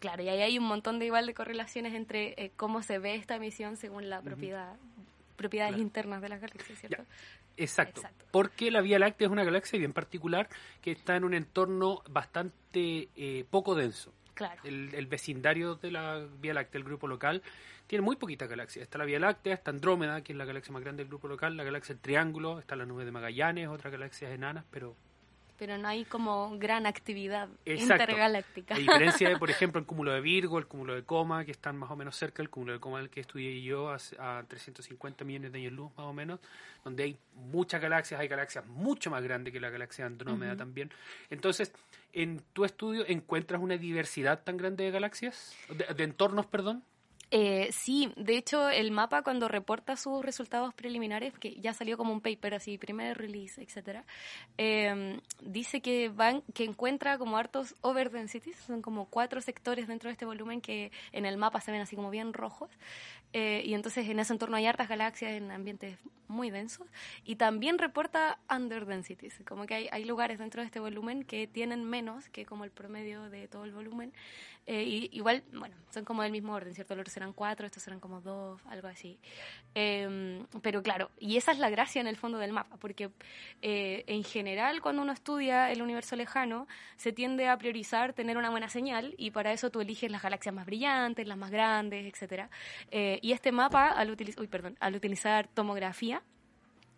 claro, y ahí hay un montón de igual de correlaciones entre eh, cómo se ve esta emisión según la propiedad, propiedades Claro. internas de las galaxias, ¿cierto? Exacto. Exacto. Porque la Vía Láctea es una galaxia bien particular que está en un entorno bastante eh, poco denso. Claro, El, el vecindario de la Vía Láctea, el grupo local, tiene muy poquitas galaxias. Está la Vía Láctea, está Andrómeda, que es la galaxia más grande del grupo local, la galaxia del Triángulo, está la nube de Magallanes, otras galaxias enanas, pero pero no hay como gran actividad Exacto. intergaláctica. A diferencia de, por ejemplo, el cúmulo de Virgo, el cúmulo de Coma, que están más o menos cerca, el cúmulo de Coma el que estudié yo hace- a 350 millones de años luz, más o menos, donde hay muchas galaxias, hay galaxias mucho más grandes que la galaxia Andrómeda también. Entonces, en tu estudio encuentras una diversidad tan grande de galaxias, de, de entornos, perdón. Eh, sí, de hecho el mapa cuando reporta sus resultados preliminares, que ya salió como un paper así, primer release, etcétera, eh, dice que van, que encuentra como hartos overdensities, son como cuatro sectores dentro de este volumen que en el mapa se ven así como bien rojos, eh, y entonces en ese entorno hay hartas galaxias en ambientes muy densos, y también reporta underdensities, como que hay, hay lugares dentro de este volumen que tienen menos que como el promedio de todo el volumen, eh, igual, bueno, son como del mismo orden, ¿cierto? Los eran cuatro, estos eran como dos, algo así. Eh, pero claro, y esa es la gracia en el fondo del mapa, porque eh, en general cuando uno estudia el universo lejano, se tiende a priorizar tener una buena señal y para eso tú eliges las galaxias más brillantes, las más grandes, etcétera. Eh, y este mapa, al, utiliz- uy, perdón, al utilizar tomografía,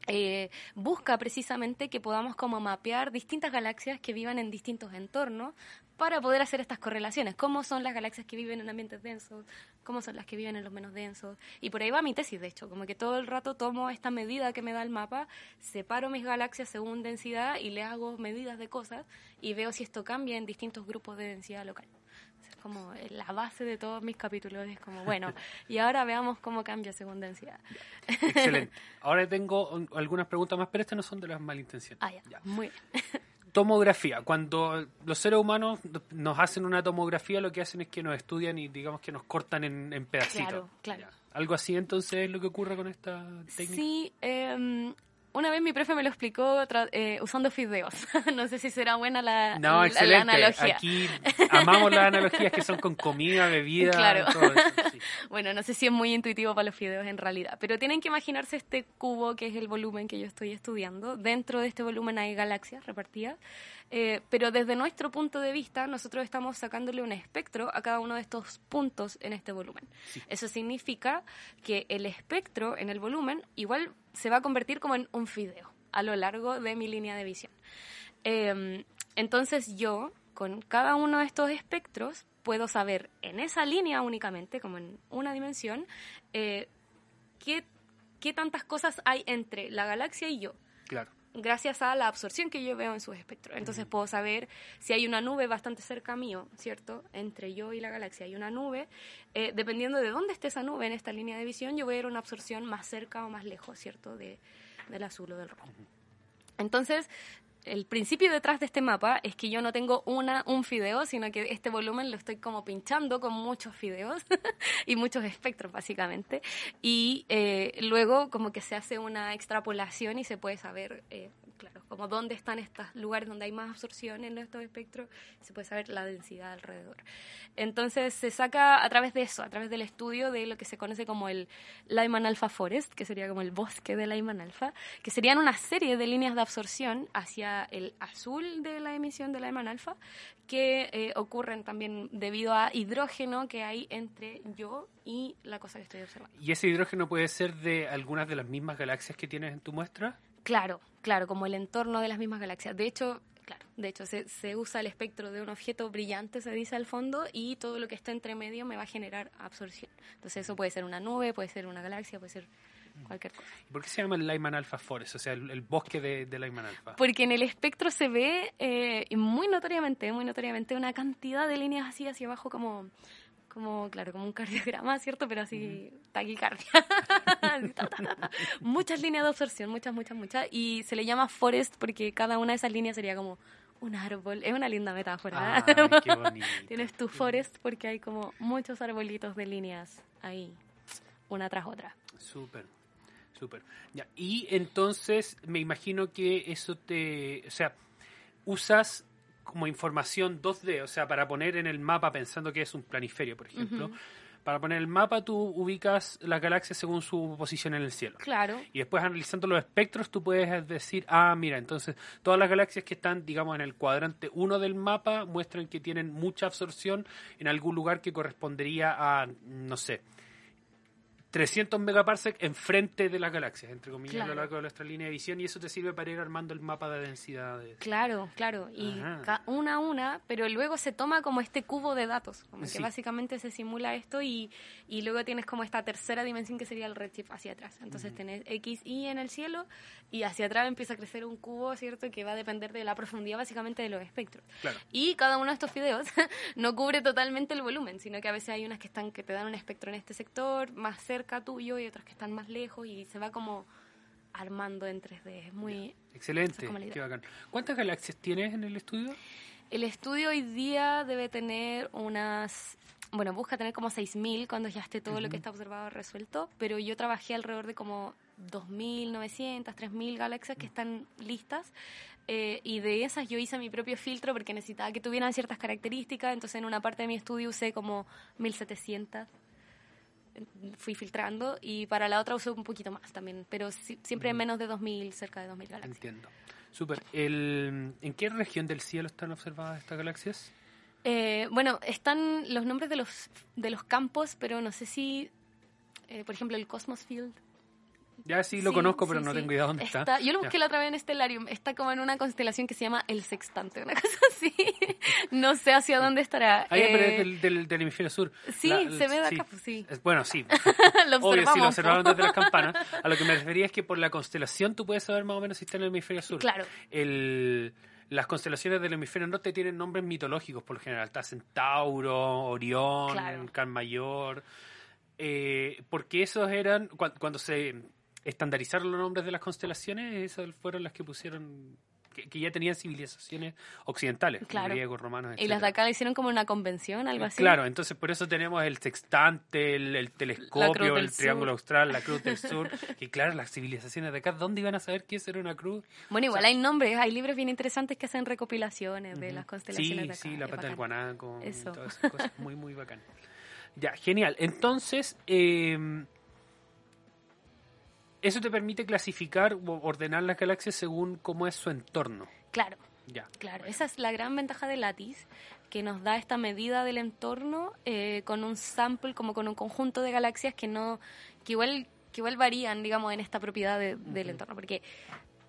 eh, busca precisamente que podamos como mapear distintas galaxias que vivan en distintos entornos para poder hacer estas correlaciones. ¿Cómo son las galaxias que viven en ambientes densos? ¿Cómo son las que viven en los menos densos? Y por ahí va mi tesis, de hecho, como que todo el rato tomo esta medida que me da el mapa, separo mis galaxias según densidad y le hago medidas de cosas y veo si esto cambia en distintos grupos de densidad local. Es como la base de todos mis capítulos, es como, bueno, y ahora veamos cómo cambia según densidad. Excelente. (laughs) Ahora tengo un- algunas preguntas más, pero estas no son de las malintencionadas. Ah, ya, Ya. muy bien. (laughs) Tomografía. Cuando los seres humanos nos hacen una tomografía, lo que hacen es que nos estudian y digamos que nos cortan en, en pedacitos. Claro, claro. Ya. Algo así entonces es lo que ocurre con esta técnica. Sí, eh, una vez mi profe me lo explicó eh, usando fideos. (laughs) no sé si será buena la, No, la- excelente. la analogía. Aquí (laughs) amamos las analogías que son con comida, bebida, Claro. todo eso. sí. (laughs) Bueno, no sé si es muy intuitivo para los fideos en realidad, pero tienen que imaginarse este cubo que es el volumen que yo estoy estudiando. Dentro de este volumen hay galaxias repartidas, eh, pero desde nuestro punto de vista nosotros estamos sacándole un espectro a cada uno de estos puntos en este volumen. Eso significa que el espectro en el volumen igual se va a convertir como en un fideo a lo largo de mi línea de visión. Eh, entonces yo, con cada uno de estos espectros, puedo saber en esa línea únicamente, como en una dimensión, eh, qué, qué tantas cosas hay entre la galaxia y yo Claro. Gracias a la absorción que yo veo en sus espectros. Entonces puedo saber si hay una nube bastante cerca mío, ¿cierto? Entre yo y la galaxia hay una nube. eh, dependiendo de dónde esté esa nube en esta línea de visión, yo voy a ver una absorción más cerca o más lejos, ¿cierto? De, del azul o del rojo. Entonces, el principio detrás de este mapa es que yo no tengo una, un fideo, sino que este volumen lo estoy como pinchando con muchos fideos (laughs) y muchos espectros, básicamente. Y eh, luego como que se hace una extrapolación y se puede saber, eh, claro, como dónde están estos lugares donde hay más absorción en estos espectros, se puede saber la densidad alrededor. Entonces se saca a través de eso, a través del estudio de lo que se conoce como el Lyman Alpha Forest, que sería como el bosque de Lyman Alpha, que serían una serie de líneas de absorción hacia el azul de la emisión de Lyman Alpha, que eh, ocurren también debido a hidrógeno que hay entre yo y la cosa que estoy observando. ¿Y ese hidrógeno puede ser de algunas de las mismas galaxias que tienes en tu muestra? Claro, claro, como el entorno de las mismas galaxias. De hecho, claro, de hecho se, se usa el espectro de un objeto brillante, se dice al fondo, y todo lo que está entre medio me va a generar absorción. Entonces eso puede ser una nube, puede ser una galaxia, puede ser cualquier cosa. ¿Y ¿Por qué se llama el Lyman Alpha Forest? O sea, el, el bosque de, de Lyman Alpha. Porque en el espectro se ve eh, muy notoriamente, muy notoriamente, una cantidad de líneas así hacia abajo como, como claro, como un cardiograma, ¿cierto? Pero así, taquicardia. (laughs) Muchas líneas de absorción, muchas, muchas, muchas. Y se le llama forest porque cada una de esas líneas sería como un árbol. Es una linda metáfora. Ay, (laughs) qué bonito. Tienes tu forest porque hay como muchos arbolitos de líneas ahí, una tras otra. Súper, súper. Y entonces me imagino que eso te, o sea, usas como información 2D, o sea, para poner en el mapa pensando que es un planiferio, por ejemplo. Para poner el mapa tú ubicas las galaxias según su posición en el cielo. Claro. Y después analizando los espectros tú puedes decir, ah, mira, entonces todas las galaxias que están, digamos, en el cuadrante 1 del mapa muestran que tienen mucha absorción en algún lugar que correspondería a, no sé, 300 megaparsec enfrente de las galaxias, entre comillas, a lo Claro. largo de nuestra línea de visión, y eso te sirve para ir armando el mapa de densidades. Claro, claro, y Ajá. una a una, pero luego se toma como este cubo de datos, como Sí. que básicamente se simula esto y, y luego tienes como esta tercera dimensión que sería el redshift hacia atrás. Entonces tenés X, Y en el cielo y hacia atrás empieza a crecer un cubo, ¿cierto? Que va a depender de la profundidad básicamente de los espectros. Claro. Y cada uno de estos fideos (laughs) no cubre totalmente el volumen, sino que a veces hay unas que están que te dan un espectro en este sector, más cerca tuyo, y otras que están más lejos, y se va como armando en 3D. Es muy... Esa Excelente, es qué bacán. ¿Cuántas galaxias tienes en el estudio? El estudio hoy día debe tener unas... Bueno, busca tener como 6.000 cuando ya esté todo lo que está observado resuelto, pero yo trabajé alrededor de como 2.900, 3.000 galaxias que están listas. eh, y de esas yo hice mi propio filtro porque necesitaba que tuvieran ciertas características, entonces en una parte de mi estudio usé como 1.700 fui filtrando y para la otra usé un poquito más también, pero si- siempre menos de 2.000, cerca de 2.000 galaxias. Entiendo. Súper. ¿En qué región del cielo están observadas estas galaxias? Eh, bueno, están los nombres de los, de los campos, pero no sé si, eh, por ejemplo, el Cosmos Field Ya sí lo Sí, conozco, pero sí, no sí. tengo idea dónde está. Yo lo busqué Ya. la otra vez en Stellarium. Está como en una constelación que se llama El Sextante, una (laughs) cosa así. no sé hacia dónde estará. Ah, ya, pero Eh, es del, del, del hemisferio sur. sí, se ve de acá, pues, sí. Bueno, sí. (laughs) lo Obvio, sí, lo observaron desde las (laughs) campanas. A lo que me refería es que por la constelación tú puedes saber más o menos si está en el hemisferio sur. Claro. El, las constelaciones del hemisferio norte tienen nombres mitológicos por lo general. Está Centauro, Orión, Claro. Can Mayor. Eh, porque esos eran, cua- cuando se estandarizaron los nombres de las constelaciones, esas fueron las que pusieron, que, que ya tenían civilizaciones occidentales, Claro. griegos, romanos, Y las de acá le hicieron como una convención, algo así. Claro, entonces por eso tenemos el sextante, el, telescopio, el triángulo Sur. austral, la cruz del sur. (laughs) Y claro, las civilizaciones de acá, ¿dónde iban a saber qué era una cruz? Bueno, igual hay nombres, hay libros bien interesantes que hacen recopilaciones de las constelaciones Sí, de acá. sí, la pata del guanaco, y Eso. todas esas cosas. Muy, muy bacán. Ya, genial. Entonces, eh, eso te permite clasificar o ordenar las galaxias según cómo es su entorno. Claro, Ya. claro. Esa es la gran ventaja de Lattice, que nos da esta medida del entorno eh, con un sample, como con un conjunto de galaxias que no, que igual, que igual varían, digamos, en esta propiedad de- del entorno, porque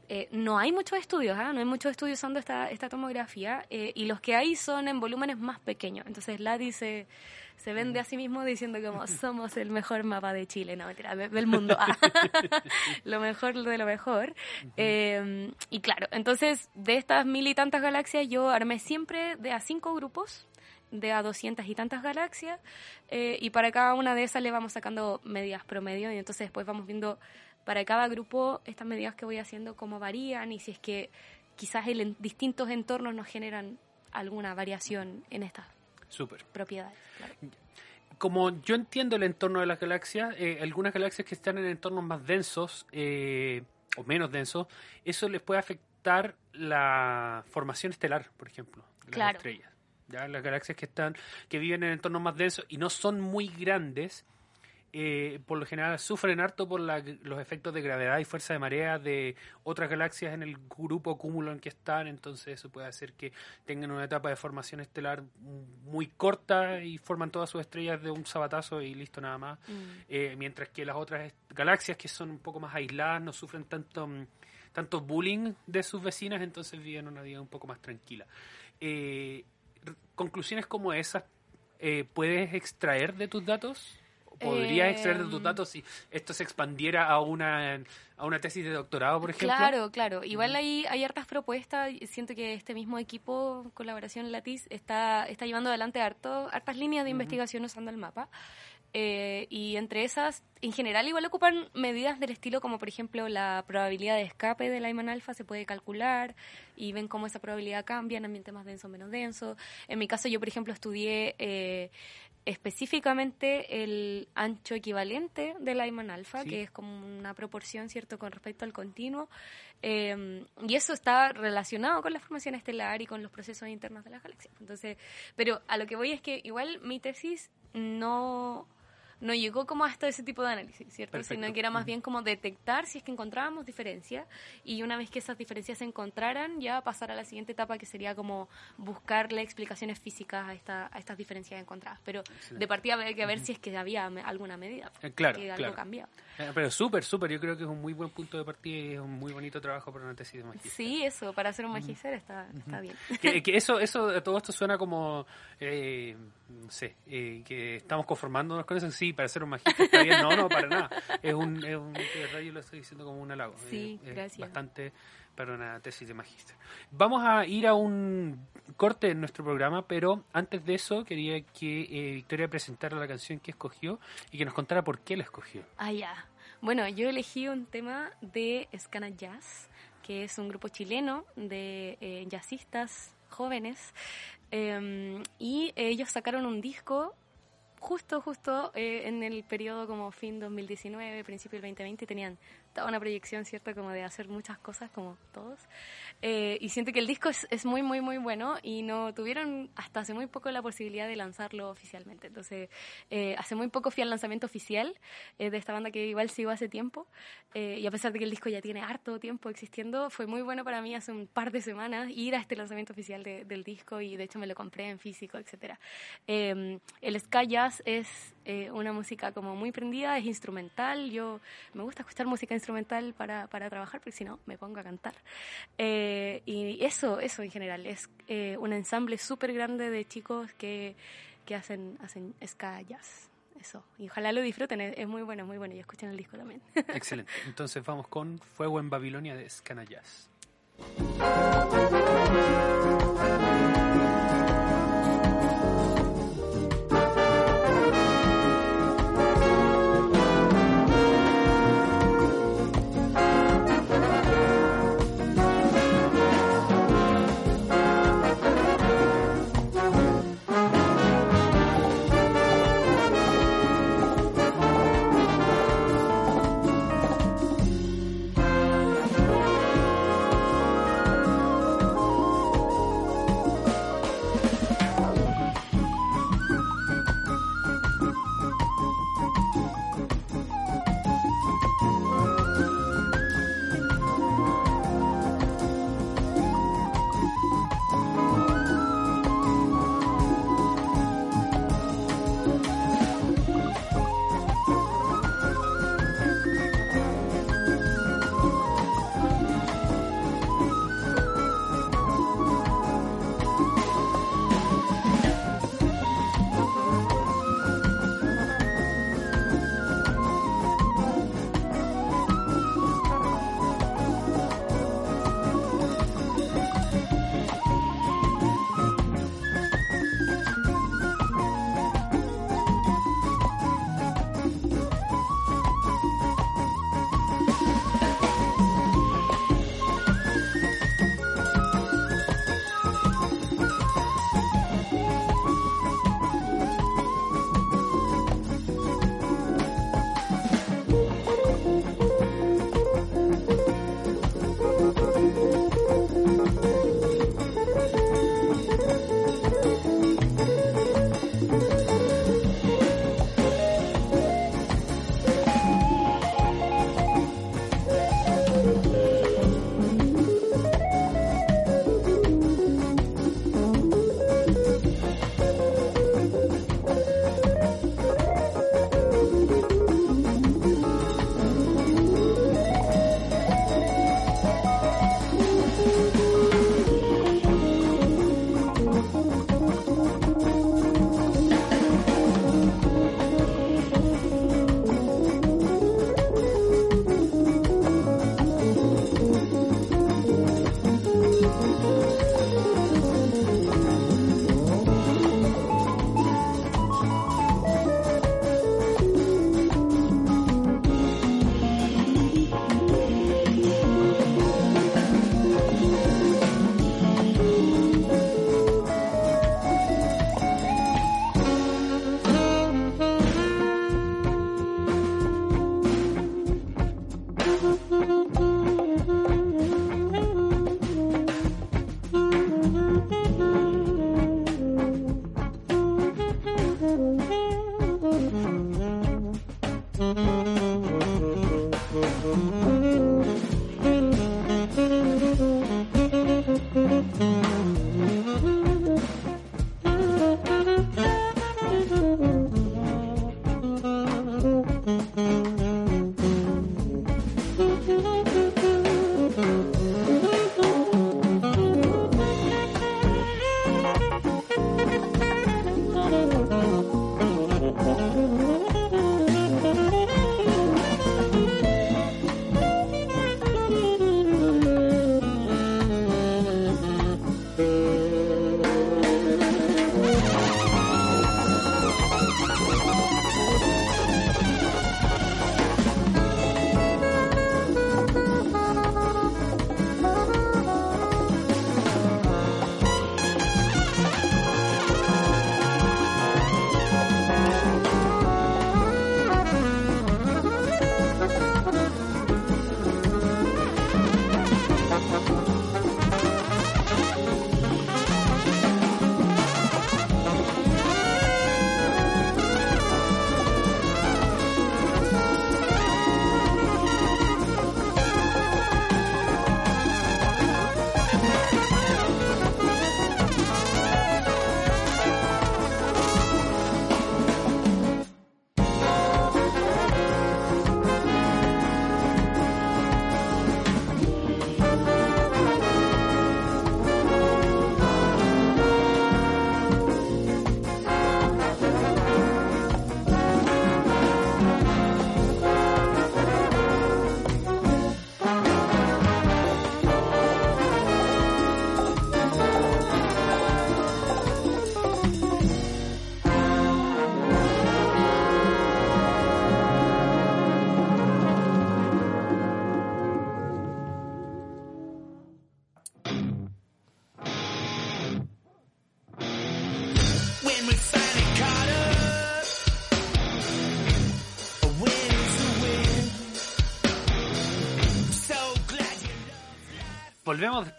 eh, no hay muchos estudios, ¿ah? no hay muchos estudios usando esta, esta tomografía eh, y los que hay son en volúmenes más pequeños. Entonces Lattice se, se vende a sí mismo diciendo como (laughs) somos el mejor mapa de Chile, no mentira, de- del mundo, Ah. (laughs) (laughs) lo mejor de lo mejor. Eh, y claro, entonces de estas mil y tantas galaxias yo armé siempre de a cinco grupos de a doscientas y tantas galaxias eh, y para cada una de esas le vamos sacando medidas promedio y entonces después vamos viendo para cada grupo estas medidas que voy haciendo cómo varían y si es que quizás el en distintos entornos nos generan alguna variación en estas propiedades. claro. Como yo entiendo el entorno de las galaxias, eh, algunas galaxias que están en entornos más densos eh, o menos densos, eso les puede afectar la formación estelar, por ejemplo, de las estrellas. Ya las galaxias que están, que viven en entornos más densos y no son muy grandes, eh, por lo general sufren harto por la- los efectos de gravedad y fuerza de marea de otras galaxias en el grupo cúmulo en que están, entonces eso puede hacer que tengan una etapa de formación estelar muy corta y forman todas sus estrellas de un sabatazo y listo nada más, Mm. Eh, mientras que las otras galaxias que son un poco más aisladas no sufren tanto, mm, tanto bullying de sus vecinas, entonces viven una vida un poco más tranquila. Eh, conclusiones como esas, eh, ¿puedes extraer de tus datos? ¿Podrías Eh, extraer de tus datos si esto se expandiera a una, a una tesis de doctorado, por ejemplo? Claro, claro. Igual hay, hay hartas propuestas. Siento que este mismo equipo, colaboración Latiz, está, está llevando adelante harto, hartas líneas de investigación usando el mapa. Eh, y entre esas, en general, igual ocupan medidas del estilo como, por ejemplo, la probabilidad de escape del Lyman alfa se puede calcular y ven cómo esa probabilidad cambia en ambiente más denso o menos denso. En mi caso, yo, por ejemplo, estudié eh, específicamente el ancho equivalente del Lyman alfa, Sí. que es como una proporción, ¿cierto?, con respecto al continuo. Eh, y eso está relacionado con la formación estelar y con los procesos internos de las galaxias. Entonces, pero a lo que voy es que igual mi tesis no no llegó como hasta ese tipo de análisis, ¿cierto? Perfecto. Sino que era más bien como detectar si es que encontrábamos diferencias y una vez que esas diferencias se encontraran, ya pasar a la siguiente etapa que sería como buscarle explicaciones físicas a, esta, a estas diferencias encontradas. Pero de partida había que ver si es que había me- alguna medida, Eh, claro, que algo claro. cambiaba. Eh, Pero súper, súper. Yo creo que es un muy buen punto de partida y es un muy bonito trabajo para una tesis de. Sí, eso, para hacer un magister está, está bien. Que, que (laughs) eso, eso, todo esto suena como, eh, no sé, que estamos conformándonos con eso. Sí, para ser un magíster está bien. No, no, para nada. Es un, es un, yo lo estoy diciendo como un halago. Sí, es gracias. Bastante para una tesis de magíster. Vamos a ir a un corte en nuestro programa, pero antes de eso quería que eh, Victoria presentara la canción que escogió y que nos contara por qué la escogió. Ah, ya. Bueno, yo elegí un tema de Scana Jazz, que es un grupo chileno de eh, jazzistas jóvenes. eh, y ellos sacaron un disco justo, justo eh, en el periodo como fin 2019, principio del 2020, tenían toda una proyección, ¿cierto? Como de hacer muchas cosas, como todos. Eh, y siento que el disco es, es muy, muy, muy bueno y no tuvieron hasta hace muy poco la posibilidad de lanzarlo oficialmente. Entonces, eh, hace muy poco fui al lanzamiento oficial eh, de esta banda que igual sigo hace tiempo. eh, y a pesar de que el disco ya tiene harto tiempo existiendo, fue muy bueno para mí hace un par de semanas ir a este lanzamiento oficial de- del disco y de hecho me lo compré en físico, etcétera. Eh, el Sky Jazz es eh, una música como muy prendida, es instrumental. Yo me gusta escuchar música instrumental para, para trabajar, porque si no, me pongo a cantar. Eh, y eso, eso en general, es eh, un ensamble súper grande de chicos que, que hacen, hacen ska jazz. Eso, y ojalá lo disfruten, es, es muy bueno, muy bueno, y escuchen el disco también. (laughs) Excelente. Entonces vamos con Fuego en Babilonia de Scana Jazz.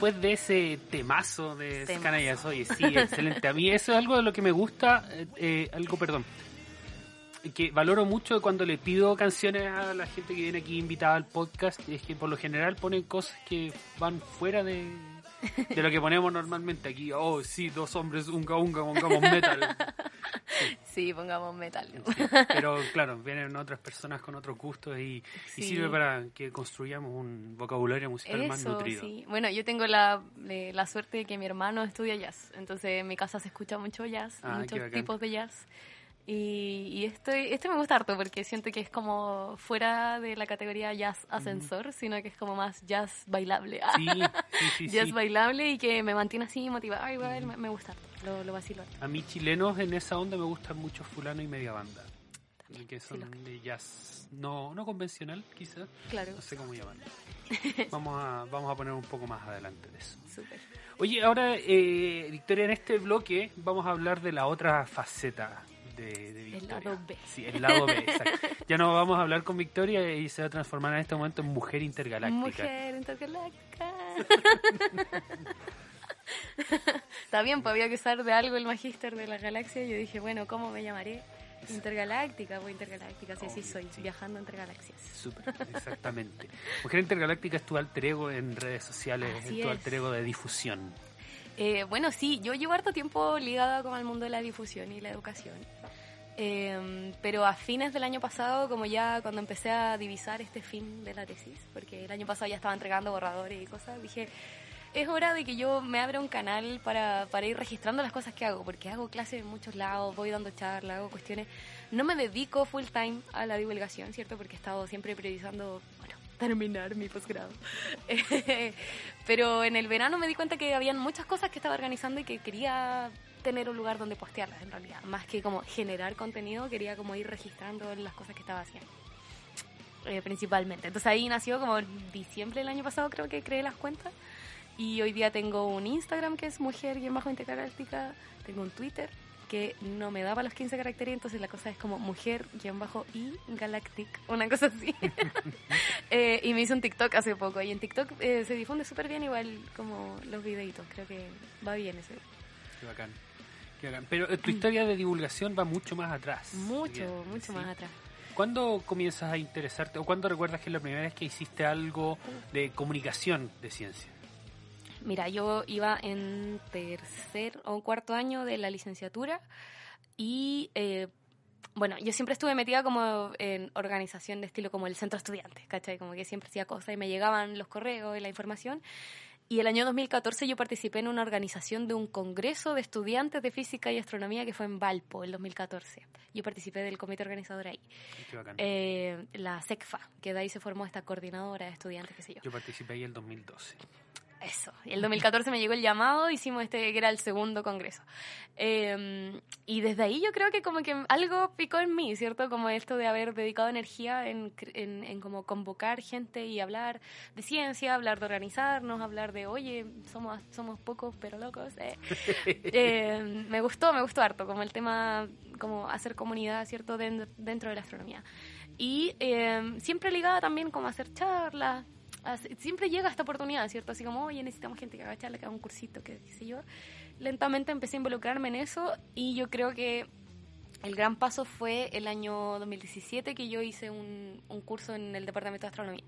Después de ese temazo de Temazo. Canallas. Oye, sí, excelente. A mí eso es algo de lo que me gusta, eh, eh, algo, perdón, que valoro mucho cuando le pido canciones a la gente que viene aquí invitada al podcast, es que por lo general ponen cosas que van fuera de, de lo que ponemos normalmente aquí. Oh, sí, dos hombres, unga unga, pongamos metal. (laughs) Sí, pongamos metal. Sí, Pero claro, vienen otras personas con otros gustos y, y sirve para que construyamos un vocabulario musical más nutrido. Bueno, yo tengo la, eh, la suerte de que mi hermano estudia jazz, entonces en mi casa se escucha mucho jazz, Ah, muchos tipos de jazz. Y, y este, este me gusta harto porque siento que es como fuera de la categoría jazz ascensor, sino que es como más jazz bailable. Sí, sí, (laughs) sí, jazz bailable y que me mantiene así motivada. Igual me, me gusta harto, lo, lo vacilo harto. A mí chilenos en esa onda me gustan mucho fulano y media banda. Que son de jazz no, no convencional, quizás. Claro, No sé cómo llamarlo. (laughs) Vamos a, vamos a poner un poco más adelante de eso. súper. Oye, ahora, eh, Victoria, en este bloque vamos a hablar de la otra faceta de, de Victoria. lado B. Sí, el lado B, exacto. Ya no vamos a hablar con Victoria y se va a transformar en este momento en mujer intergaláctica. Mujer intergaláctica. Está bien, pues había que usar de algo el magíster de la galaxia. Yo dije, bueno, ¿cómo me llamaré? Intergaláctica, pues intergaláctica, sí, sí soy, sí. viajando entre galaxias. Súper, exactamente. Mujer Intergaláctica es tu alter ego en redes sociales, Así es tu es. alter ego de difusión. Eh, bueno, sí, yo llevo harto tiempo ligada con el mundo de la difusión y la educación. Eh, pero a fines del año pasado, como ya cuando empecé a divisar este fin de la tesis, porque el año pasado ya estaba entregando borradores y cosas, dije, es hora de que yo me abra un canal para, para ir registrando las cosas que hago, porque hago clases en muchos lados, voy dando charlas, hago cuestiones. No me dedico full time a la divulgación, ¿cierto? Porque he estado siempre priorizando, bueno, (laughs) terminar mi posgrado. (laughs) Pero en el verano me di cuenta que habían muchas cosas que estaba organizando y que quería tener un lugar donde postearlas en realidad. Más que como generar contenido, quería como ir registrando las cosas que estaba haciendo. Eh, principalmente. Entonces ahí nació como en diciembre del año pasado creo que creé las cuentas. Y hoy día tengo un Instagram que es mujer y bajo intergaláctica. Tengo un Twitter que no me daba los 15 caracteres, entonces la cosa es como mujer bajo y galactic, una cosa así. (laughs) Eh, y me hice un TikTok hace poco y en TikTok eh, se difunde súper bien igual como los videitos, creo que va bien ese. Qué bacán. Pero eh, tu historia de divulgación va mucho más atrás. Mucho, Bien, mucho ¿sí? más atrás. ¿Cuándo comienzas a interesarte o cuándo recuerdas que es la primera vez que hiciste algo de comunicación de ciencia? Mira, yo iba en tercer o cuarto año de la licenciatura y eh, bueno, yo siempre estuve metida como en organización de estilo como el centro estudiante, ¿cachai? Como que siempre hacía cosas y me llegaban los correos y la información. Y el año 2014 yo participé en una organización de un congreso de estudiantes de física y astronomía que fue en Valpo, el 2014. Yo participé del comité organizador ahí. Qué bacán. Eh, la SECFA, que de ahí se formó esta coordinadora de estudiantes, qué sé yo. Yo participé ahí el 2012. Eso. Y el 2014 me llegó el llamado, hicimos este que era el segundo congreso. Eh, y desde ahí yo creo que como que algo picó en mí, ¿cierto? Como esto de haber dedicado energía en, en, en como convocar gente y hablar de ciencia, hablar de organizarnos, hablar de, oye, somos, somos pocos pero locos. eh. (laughs) Eh, me gustó, me gustó harto, como el tema, como hacer comunidad, ¿cierto? Den- dentro de la astronomía. Y eh, siempre ligada también como a hacer charlas, siempre llega esta oportunidad, ¿cierto? Así como, oye, necesitamos gente que haga charla, que haga un cursito, que qué sé yo. Lentamente empecé a involucrarme en eso y yo creo que el gran paso fue el año 2017 que yo hice un, un curso en el Departamento de Astronomía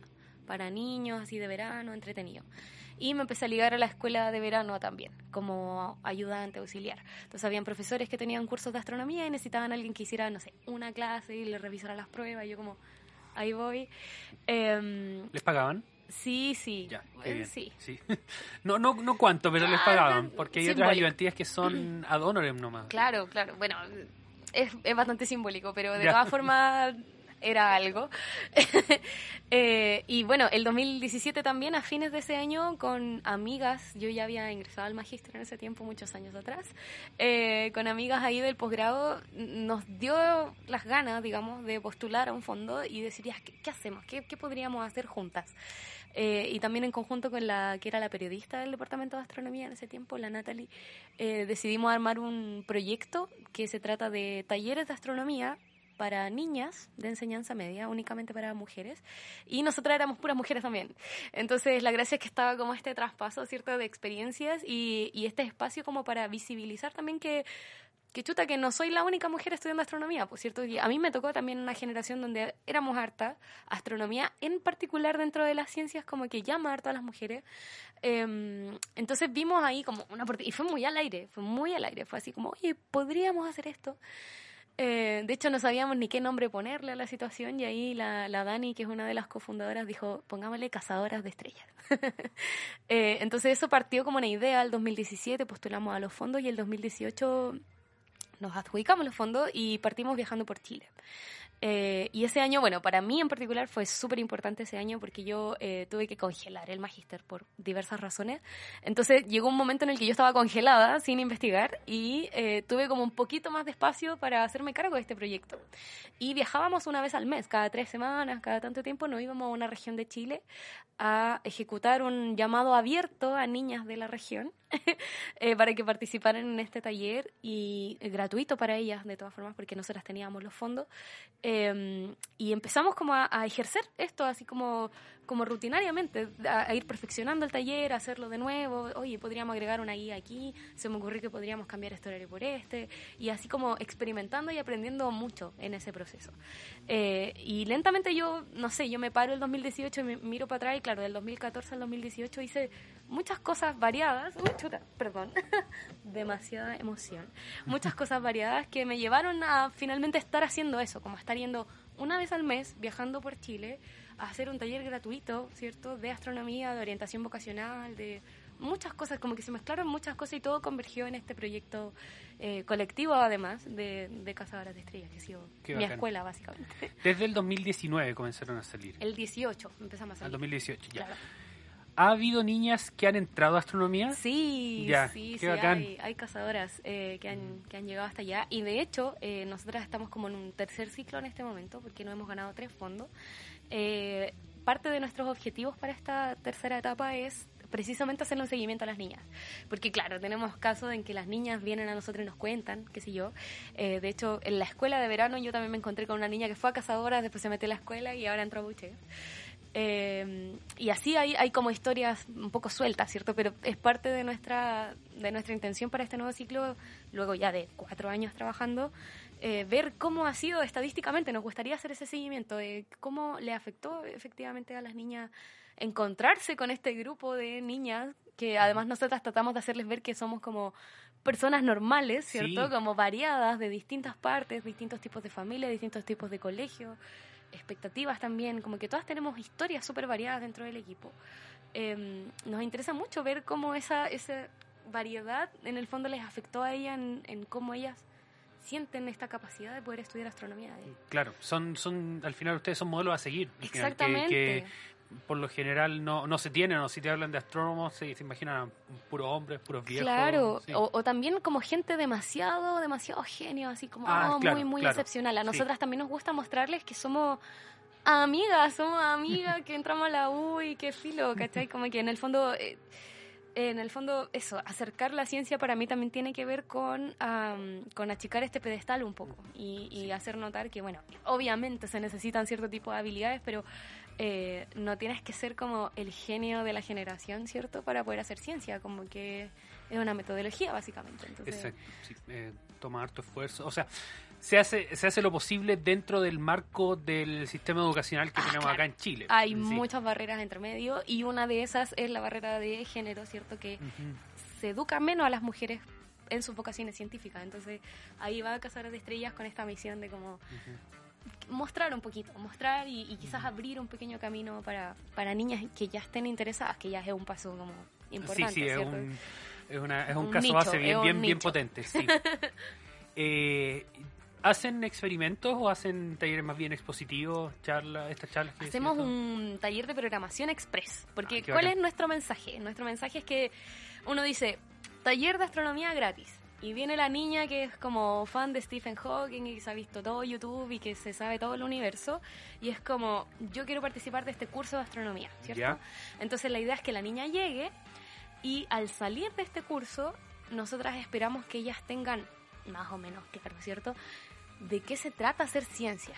para niños, así de verano, entretenido. Y me empecé a ligar a la escuela de verano también, como ayudante auxiliar. Entonces habían profesores que tenían cursos de astronomía y necesitaban a alguien que hiciera, no sé, una clase y le revisara las pruebas. Y yo como, ahí voy. Em, ¿Les pagaban? Sí, sí. Ya. Sí. Sí. (laughs) No, no, no cuánto, pero les Ah, pagaban, porque hay simbólico. otras ayudantías que son (clears throat) ad honorem nomás. Claro, claro. Bueno, es, es bastante simbólico, pero de Ya. todas formas era algo. (laughs) Eh, y bueno, el 2017 también, a fines de ese año, con amigas, yo ya había ingresado al magíster en ese tiempo, muchos años atrás, eh, con amigas ahí del posgrado, nos dio las ganas, digamos, de postular a un fondo y decir, ya, ¿qué, qué hacemos? ¿Qué, qué podríamos hacer juntas? Eh, y también en conjunto con la que era la periodista del Departamento de Astronomía en ese tiempo, la Natalie, eh, decidimos armar un proyecto que se trata de talleres de astronomía para niñas de enseñanza media, únicamente para mujeres, y nosotras éramos puras mujeres también. Entonces, la gracia es que estaba como este traspaso, ¿cierto?, de experiencias y, y este espacio como para visibilizar también que que chuta que no soy la única mujer estudiando astronomía, por cierto, y a mí me tocó también una generación donde éramos harta, astronomía en particular dentro de las ciencias como que llama harto a las mujeres. Em, entonces vimos ahí como una y fue muy al aire, fue muy al aire, fue así como, oye, podríamos hacer esto. Eh, de hecho, no sabíamos ni qué nombre ponerle a la situación y ahí la, la Dani, que es una de las cofundadoras, dijo, pongámosle cazadoras de estrellas. (laughs) Eh, entonces eso partió como una idea, el 2017 postulamos a los fondos y el 2018 nos adjudicamos los fondos y partimos viajando por Chile. Eh, y ese año, bueno, para mí en particular fue súper importante ese año porque yo eh, tuve que congelar el magíster por diversas razones. Entonces llegó un momento en el que yo estaba congelada sin investigar y eh, tuve como un poquito más de espacio para hacerme cargo de este proyecto. Y viajábamos una vez al mes, cada tres semanas, cada tanto tiempo, nos íbamos a una región de Chile a ejecutar un llamado abierto a niñas de la región (laughs) eh, para que participaran en este taller y eh, gratuito para ellas de todas formas porque nosotras teníamos los fondos eh, y empezamos como a, a, ejercer esto así como como rutinariamente a, a, ir perfeccionando el taller a hacerlo de nuevo oye podríamos agregar una guía aquí se me ocurrió que podríamos cambiar este horario por este y así como experimentando y aprendiendo mucho en ese proceso. Eh, y lentamente yo no sé yo me paro el 2018 y me miro para atrás y claro del 2014 al 2018 hice muchas cosas variadas. Uy, chuta, perdón, (laughs) demasiada emoción. Muchas (laughs) cosas variadas que me llevaron a finalmente estar haciendo eso, como estar yendo una vez al mes, viajando por Chile, hacer un taller gratuito, ¿cierto?, de astronomía, de orientación vocacional, de muchas cosas, como que se mezclaron muchas cosas y todo convergió en este proyecto eh, colectivo, además, de, de Cazadoras de Estrellas, que ha sido Qué mi bacán. escuela, básicamente. (laughs) Desde el 2019 comenzaron a salir. El 18 empezamos a Al salir. 2018, ya. Claro. ¿Ha habido niñas que han entrado a astronomía? Sí, Ya, sí, qué sí, bacán. hay, hay cazadoras eh, que, han, que han llegado hasta allá. Y de hecho, eh, nosotras estamos como en un tercer ciclo en este momento, porque no hemos ganado tres fondos. Eh, parte de nuestros objetivos para esta tercera etapa es precisamente hacer un seguimiento a las niñas. Porque claro, tenemos casos en que las niñas vienen a nosotros y nos cuentan, qué sé yo. Eh, de hecho, en la escuela de verano yo también me encontré con una niña que fue a cazadoras, después se metió a la escuela y ahora entró a bucheo. Eh, y así hay, hay como historias un poco sueltas, ¿cierto? Pero es parte de nuestra, de nuestra intención para este nuevo ciclo, luego ya de cuatro años trabajando, eh, ver cómo ha sido estadísticamente. Nos gustaría hacer ese seguimiento de cómo le afectó efectivamente a las niñas encontrarse con este grupo de niñas que además nosotras tratamos de hacerles ver que somos como personas normales, ¿cierto? Sí. Como variadas de distintas partes, distintos tipos de familia, distintos tipos de colegio expectativas también, como que todas tenemos historias súper variadas dentro del equipo. Eh, nos interesa mucho ver cómo esa, esa variedad en el fondo les afectó a ella en, en cómo ellas sienten esta capacidad de poder estudiar astronomía. Claro, son, son, al final ustedes son modelos a seguir. al final, que- Exactamente. que por lo general no, no se tienen, o si te hablan de astrónomos, se, se imaginan puros hombres, puros viejos. Claro, sí. o, o también como gente demasiado, demasiado genio, así como Ah, oh, claro, muy, muy claro, excepcional. A sí. nosotras también nos gusta mostrarles que somos amigas, somos amigas que entramos a la U y que filo, ¿cachai? (laughs) Como que en el fondo, eh, en el fondo, eso, acercar la ciencia para mí también tiene que ver con, am, con achicar este pedestal un poco y, y hacer notar que, bueno, obviamente se necesitan cierto tipo de habilidades, pero eh, no tienes que ser como el genio de la generación, ¿cierto? Para poder hacer ciencia, como que es una metodología, básicamente. Entonces, Exacto, sí, eh, toma harto esfuerzo. O sea, se hace, se hace lo posible dentro del marco del sistema educacional que Ah, tenemos claro. acá en Chile. Hay Sí. muchas barreras entre medio y una de esas es la barrera de género, ¿cierto? Que Ujú. se educa menos a las mujeres en sus vocaciones científicas. Entonces ahí va a Cazadores de Estrellas con esta misión de como mostrar un poquito, mostrar y, y quizás abrir un pequeño camino para, para niñas que ya estén interesadas, que ya es un paso como importante, Sí, sí, es un, es, una- es un Un caso nicho, base bien, bien, bien potente. Sí. (laughs) Eh, ¿Hacen experimentos o hacen talleres más bien expositivos, charlas, estas charlas que Hacemos un taller de programación express. Porque, Ah, ¿cuál bacán. es nuestro mensaje? Nuestro mensaje es que uno dice, taller de astronomía gratis. Y viene la niña que es como fan de Stephen Hawking y que se ha visto todo YouTube y que se sabe todo el universo. Y es como, yo quiero participar de este curso de astronomía, ¿cierto? Entonces la idea es que la niña llegue y al salir de este curso, nosotras esperamos que ellas tengan, más o menos, claro, ¿cierto? De qué se trata hacer ciencia.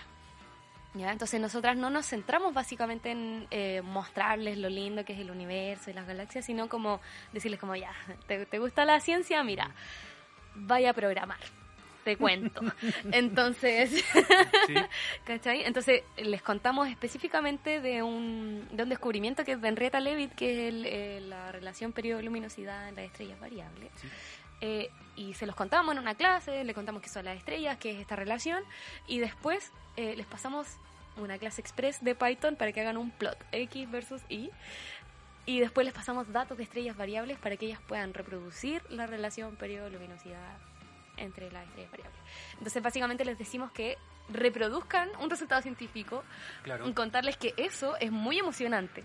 ¿Ya? Entonces nosotras no nos centramos básicamente en eh, mostrarles lo lindo que es el universo y las galaxias, sino como decirles como ya, ¿te, te gusta la ciencia? Mira, vaya a programar, te cuento. (laughs) Entonces, Sí. (laughs) ¿cachai? Entonces les contamos específicamente de un, de un descubrimiento que es de Henrietta Leavitt, que es el, eh, la relación periodo-luminosidad en las estrellas variables. Sí. Eh, y se los contamos en una clase, le contamos qué son las estrellas, qué es esta relación, y después eh, les pasamos una clase express de Python para que hagan un plot X versus Y. Y después les pasamos datos de estrellas variables para que ellas puedan reproducir la relación periodo-luminosidad entre las estrellas variables. Entonces, básicamente les decimos que reproduzcan un resultado científico Claro. y contarles que eso es muy emocionante.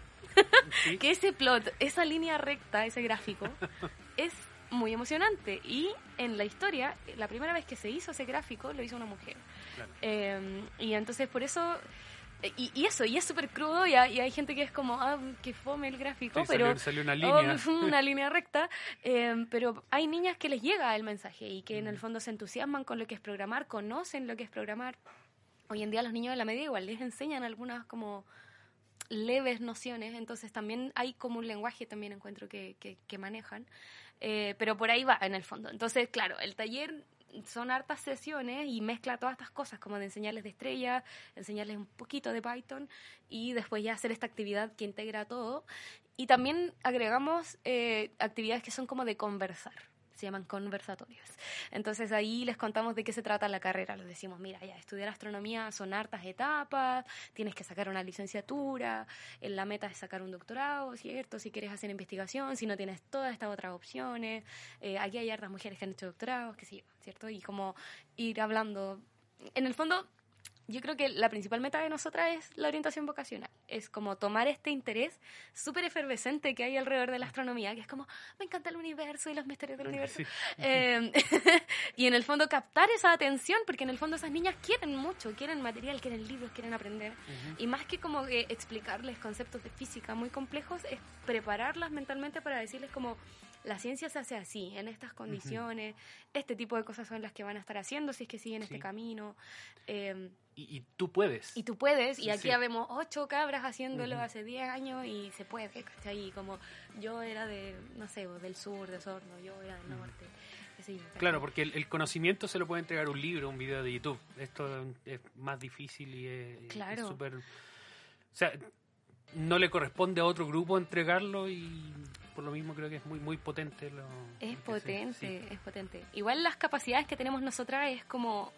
Sí. (laughs) Que ese plot, esa línea recta, ese gráfico, (laughs) es muy emocionante. Y en la historia, la primera vez que se hizo ese gráfico, lo hizo una mujer. Claro. Eh, y entonces por eso... Y, y eso, y es súper crudo, y hay, y hay gente que es como, ah, que fome el gráfico, Sí, pero... salió, salió una Oh, línea. (laughs) una (laughs) línea recta, eh, pero hay niñas que les llega el mensaje y que en el fondo se entusiasman con lo que es programar, conocen lo que es programar. Hoy en día los niños de la media igual les enseñan algunas como leves nociones, entonces también hay como un lenguaje también encuentro que, que, que manejan, Eh, pero por ahí va en el fondo. Entonces, claro, el taller son hartas sesiones y mezcla todas estas cosas, como de enseñarles de estrellas, enseñarles un poquito de Python y después ya hacer esta actividad que integra todo. Y también agregamos eh, actividades que son como de conversar, se llaman conversatorios. Entonces ahí les contamos de qué se trata la carrera. Les decimos, mira, ya estudiar astronomía son hartas etapas, tienes que sacar una licenciatura, en la meta es sacar un doctorado, ¿cierto? Si quieres hacer investigación, si no tienes todas estas otras opciones. Eh, aquí hay hartas mujeres que han hecho doctorados, qué sé ¿cierto? Y como ir hablando. En el fondo, yo creo que la principal meta de nosotras es la orientación vocacional. Es como tomar este interés súper efervescente que hay alrededor de la astronomía, que es como, me encanta el universo y los misterios del universo. Sí. Eh, (laughs) y en el fondo captar esa atención, porque en el fondo esas niñas quieren mucho, quieren material, quieren libros, quieren aprender. Y más que como que explicarles conceptos de física muy complejos, es prepararlas mentalmente para decirles como, la ciencia se hace así, en estas condiciones, este tipo de cosas son las que van a estar haciendo si es que siguen este Sí. camino. Eh, Y, y tú puedes. y tú puedes, y aquí sí. ya vemos ocho cabras haciéndolo hace 10 años y se puede, ¿cachai? Y como yo era de, no sé, del sur, de Osorno, yo era del norte, ¿cachai? Claro, porque el, el conocimiento se lo puede entregar un libro, un video de YouTube. Esto es más difícil y es Claro. súper... O sea, no le corresponde a otro grupo entregarlo y por lo mismo creo que es muy muy potente. Lo, Es potente, sí. es potente. Igual las capacidades que tenemos nosotras es como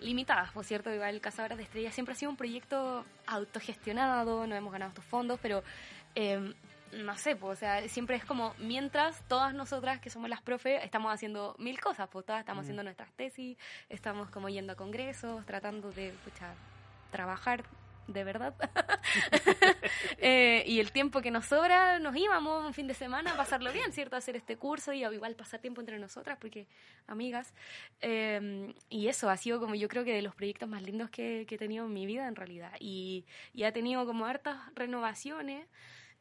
limitadas, por cierto, igual Cazadoras de Estrellas siempre ha sido un proyecto autogestionado, no hemos ganado estos fondos, pero eh, no sé, pues, o sea, siempre es como mientras todas nosotras que somos las profe estamos haciendo mil cosas, pues todas estamos Mm. haciendo nuestras tesis, estamos como yendo a congresos, tratando de pucha, trabajar de verdad. (laughs) Eh, y el tiempo que nos sobra, nos íbamos un fin de semana a pasarlo bien, ¿cierto? A hacer este curso y a igual pasar tiempo entre nosotras, porque amigas. Eh, y eso ha sido como yo creo que de los proyectos más lindos que, he tenido en mi vida en realidad. Y, ha tenido como hartas renovaciones.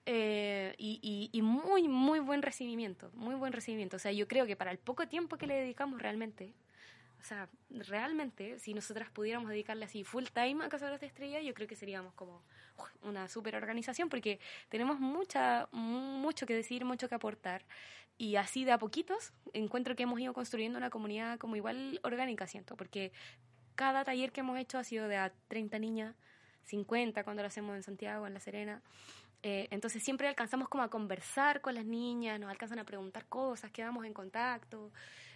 eh, y- y muy, muy buen recibimiento, muy buen recibimiento. O sea, yo creo que para el poco tiempo que le dedicamos realmente, o sea, realmente, si nosotras pudiéramos dedicarle así full time a Cazadores de Estrellas, yo creo que seríamos como una super organización porque tenemos mucha, mu- mucho que decir, mucho que aportar. Y así de a poquitos encuentro que hemos ido construyendo una comunidad como igual orgánica, siento, porque cada taller que hemos hecho ha sido de a 30 niñas, 50 cuando lo hacemos en Santiago, en La Serena. Eh, entonces siempre alcanzamos como a conversar con las niñas, nos alcanzan a preguntar cosas, quedamos en contacto.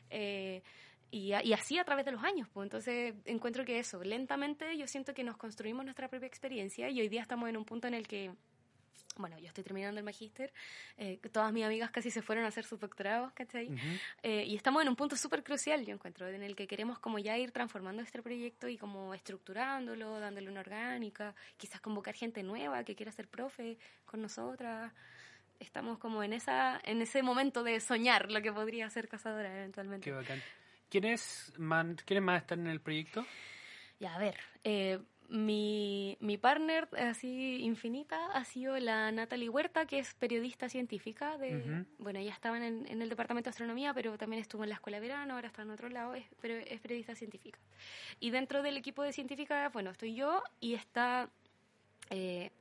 eh, y, y así a través de los años. Pues. Entonces encuentro que eso, lentamente yo siento que nos construimos nuestra propia experiencia y hoy día estamos en un punto en el que, bueno, yo estoy terminando el magíster, eh, todas mis amigas casi se fueron a hacer sus doctorados, ¿cachai? Ujú. Eh, y estamos en un punto súper crucial, yo encuentro, en el que queremos como ya ir transformando este proyecto y como estructurándolo, dándole una orgánica, quizás convocar gente nueva que quiera ser profe con nosotras. Estamos como en esa en ese momento de soñar lo que podría ser Cazadora eventualmente. Qué bacán. ¿Quiénes más, ¿Quiénes más están en el proyecto? Ya, a ver, eh, mi, mi partner así infinita ha sido la Natalie Huerta, que es periodista científica. De, Ujú. Bueno, ella estaba en en el departamento de astronomía, pero también estuvo en la escuela de verano, ahora está en otro lado, es, pero es periodista científica. Y dentro del equipo de científica, bueno, estoy yo y está eh,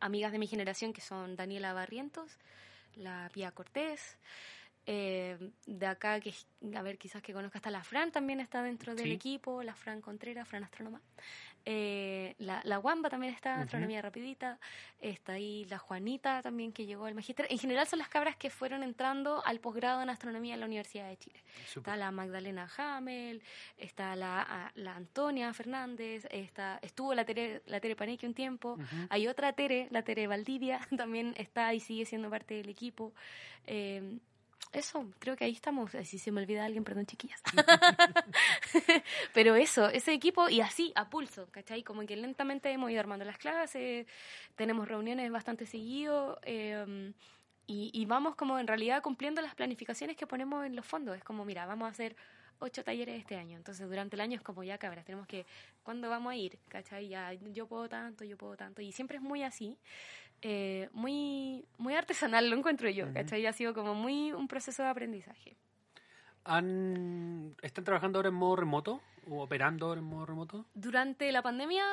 amigas de mi generación que son Daniela Barrientos, la Pía Cortés. eh, de acá, que a ver, quizás que conozca hasta la Fran, también está dentro del Sí. equipo, la Fran Contreras, Fran Astrónoma. Eh, la, la Wamba también está. Astronomía Rapidita. Está ahí la Juanita también que llegó al magíster. En general son las cabras que fueron entrando al posgrado en Astronomía en la Universidad de Chile. Está la Magdalena Hamel, está la, a- la Antonia Fernández, está, estuvo la Tere, la Tere Paneque un tiempo. Hay otra Tere, la Tere Valdivia, (laughs) también está y sigue siendo parte del equipo. Eh, eso, creo que ahí estamos. Si se me olvida alguien, perdón, chiquillas. (laughs) Pero eso, ese equipo y así, a pulso, ¿cachai? Como que lentamente hemos ido armando las clases, tenemos reuniones bastante seguido eh, y, y vamos como en realidad cumpliendo las planificaciones que ponemos en los fondos. Es como, mira, vamos a hacer ocho talleres este año. Entonces, durante el año es como, ya cabras, tenemos que, ¿cuándo vamos a ir? ¿Cachai? Ya, yo puedo tanto, yo puedo tanto. Y siempre es muy así. Eh, muy muy artesanal lo encuentro yo, Ujú. ¿cachai? Ha sido como muy un proceso de aprendizaje. ¿Han- ¿Están trabajando ahora en modo remoto? ¿O operando ahora en modo remoto? Durante la pandemia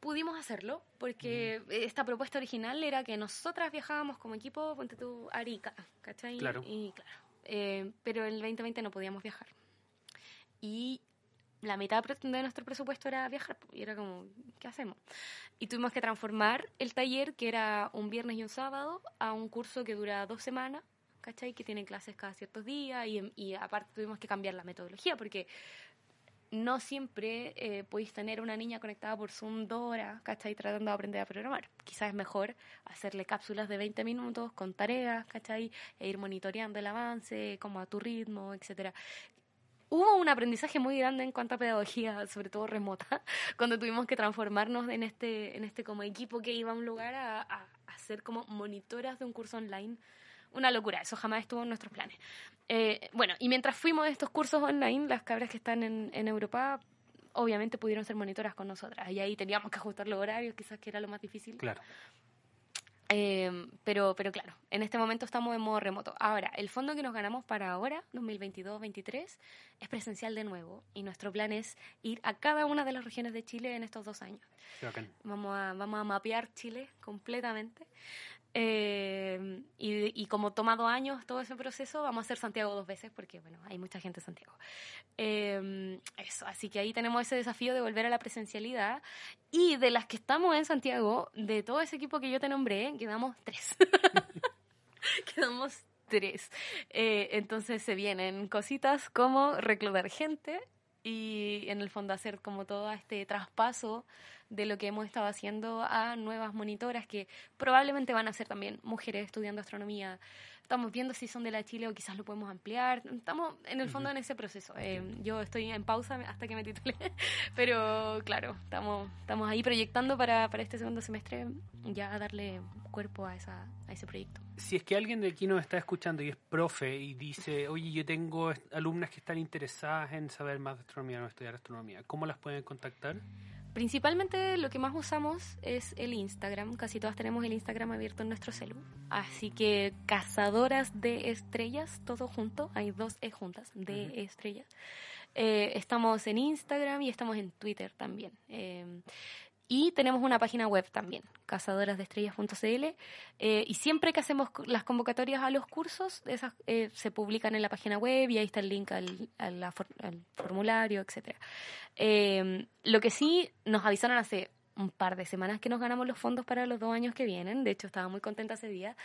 pudimos hacerlo porque esta propuesta original era que nosotras viajábamos como equipo, ponte tú, a Arica, ¿cachai? Claro. Y claro, eh, pero en el 2020 no podíamos viajar. Y la mitad de nuestro presupuesto era viajar, y era como, ¿qué hacemos? Y tuvimos que transformar el taller, que era un viernes y un sábado, a un curso que dura dos semanas, ¿cachai? Que tiene clases cada ciertos días, y, y aparte tuvimos que cambiar la metodología, porque no siempre eh, podéis tener una niña conectada por Zoom dos horas, ¿cachai? Tratando de aprender a programar. Quizás es mejor hacerle cápsulas de 20 minutos con tareas, ¿cachai? E ir monitoreando el avance, como a tu ritmo, etcétera. Hubo un aprendizaje muy grande en cuanto a pedagogía, sobre todo remota, (laughs) cuando tuvimos que transformarnos en este, en este como equipo que iba a un lugar a, a, a ser como monitoras de un curso online. Una locura, eso jamás estuvo en nuestros planes. Eh, bueno, y mientras fuimos a estos cursos online, las cabras que están en, en Europa obviamente pudieron ser monitoras con nosotras. Y ahí teníamos que ajustar los horarios, quizás que era lo más difícil. Claro. Eh, pero, pero claro, en este momento estamos en modo remoto. Ahora, el fondo que nos ganamos para ahora, 2022-23, es presencial de nuevo. Y nuestro plan es ir a cada una de las regiones de Chile en estos dos años. Vamos a, vamos a mapear Chile completamente. Eh, y, y como toma dos años todo ese proceso, vamos a hacer Santiago dos veces porque, bueno, hay mucha gente en Santiago. Eh, eso, así que ahí tenemos ese desafío de volver a la presencialidad. Y de las que estamos en Santiago, de todo ese equipo que yo te nombré, quedamos tres. (laughs) quedamos tres. Eh, entonces se vienen cositas como reclutar gente y en el fondo hacer como todo este traspaso de lo que hemos estado haciendo a nuevas monitoras que probablemente van a ser también mujeres estudiando astronomía. Estamos viendo si son de la Chile o quizás lo podemos ampliar. Estamos en el fondo en ese proceso. Eh, yo estoy en pausa hasta que me titule, (laughs) pero claro, estamos, estamos ahí proyectando para, para este segundo semestre ya darle cuerpo a, esa, a ese proyecto. Si es que alguien de aquí nos está escuchando y es profe y dice, oye, yo tengo alumnas que están interesadas en saber más de astronomía o estudiar astronomía, ¿cómo las pueden contactar? Principalmente lo que más usamos es el Instagram. Casi todas tenemos el Instagram abierto en nuestro celu. Así que cazadoras de estrellas, todo junto. Hay dos E juntas, de estrellas. Eh, estamos en Instagram y estamos en Twitter también. Eh, y tenemos una página web también, cazadorasdeestrellas.cl. Eh, y siempre que hacemos las convocatorias a los cursos, esas eh, se publican en la página web y ahí está el link al, al formulario, etcétera. Eh, lo que sí nos avisaron hace un par de semanas que nos ganamos los fondos para los dos años que vienen. De hecho, estaba muy contenta ese día.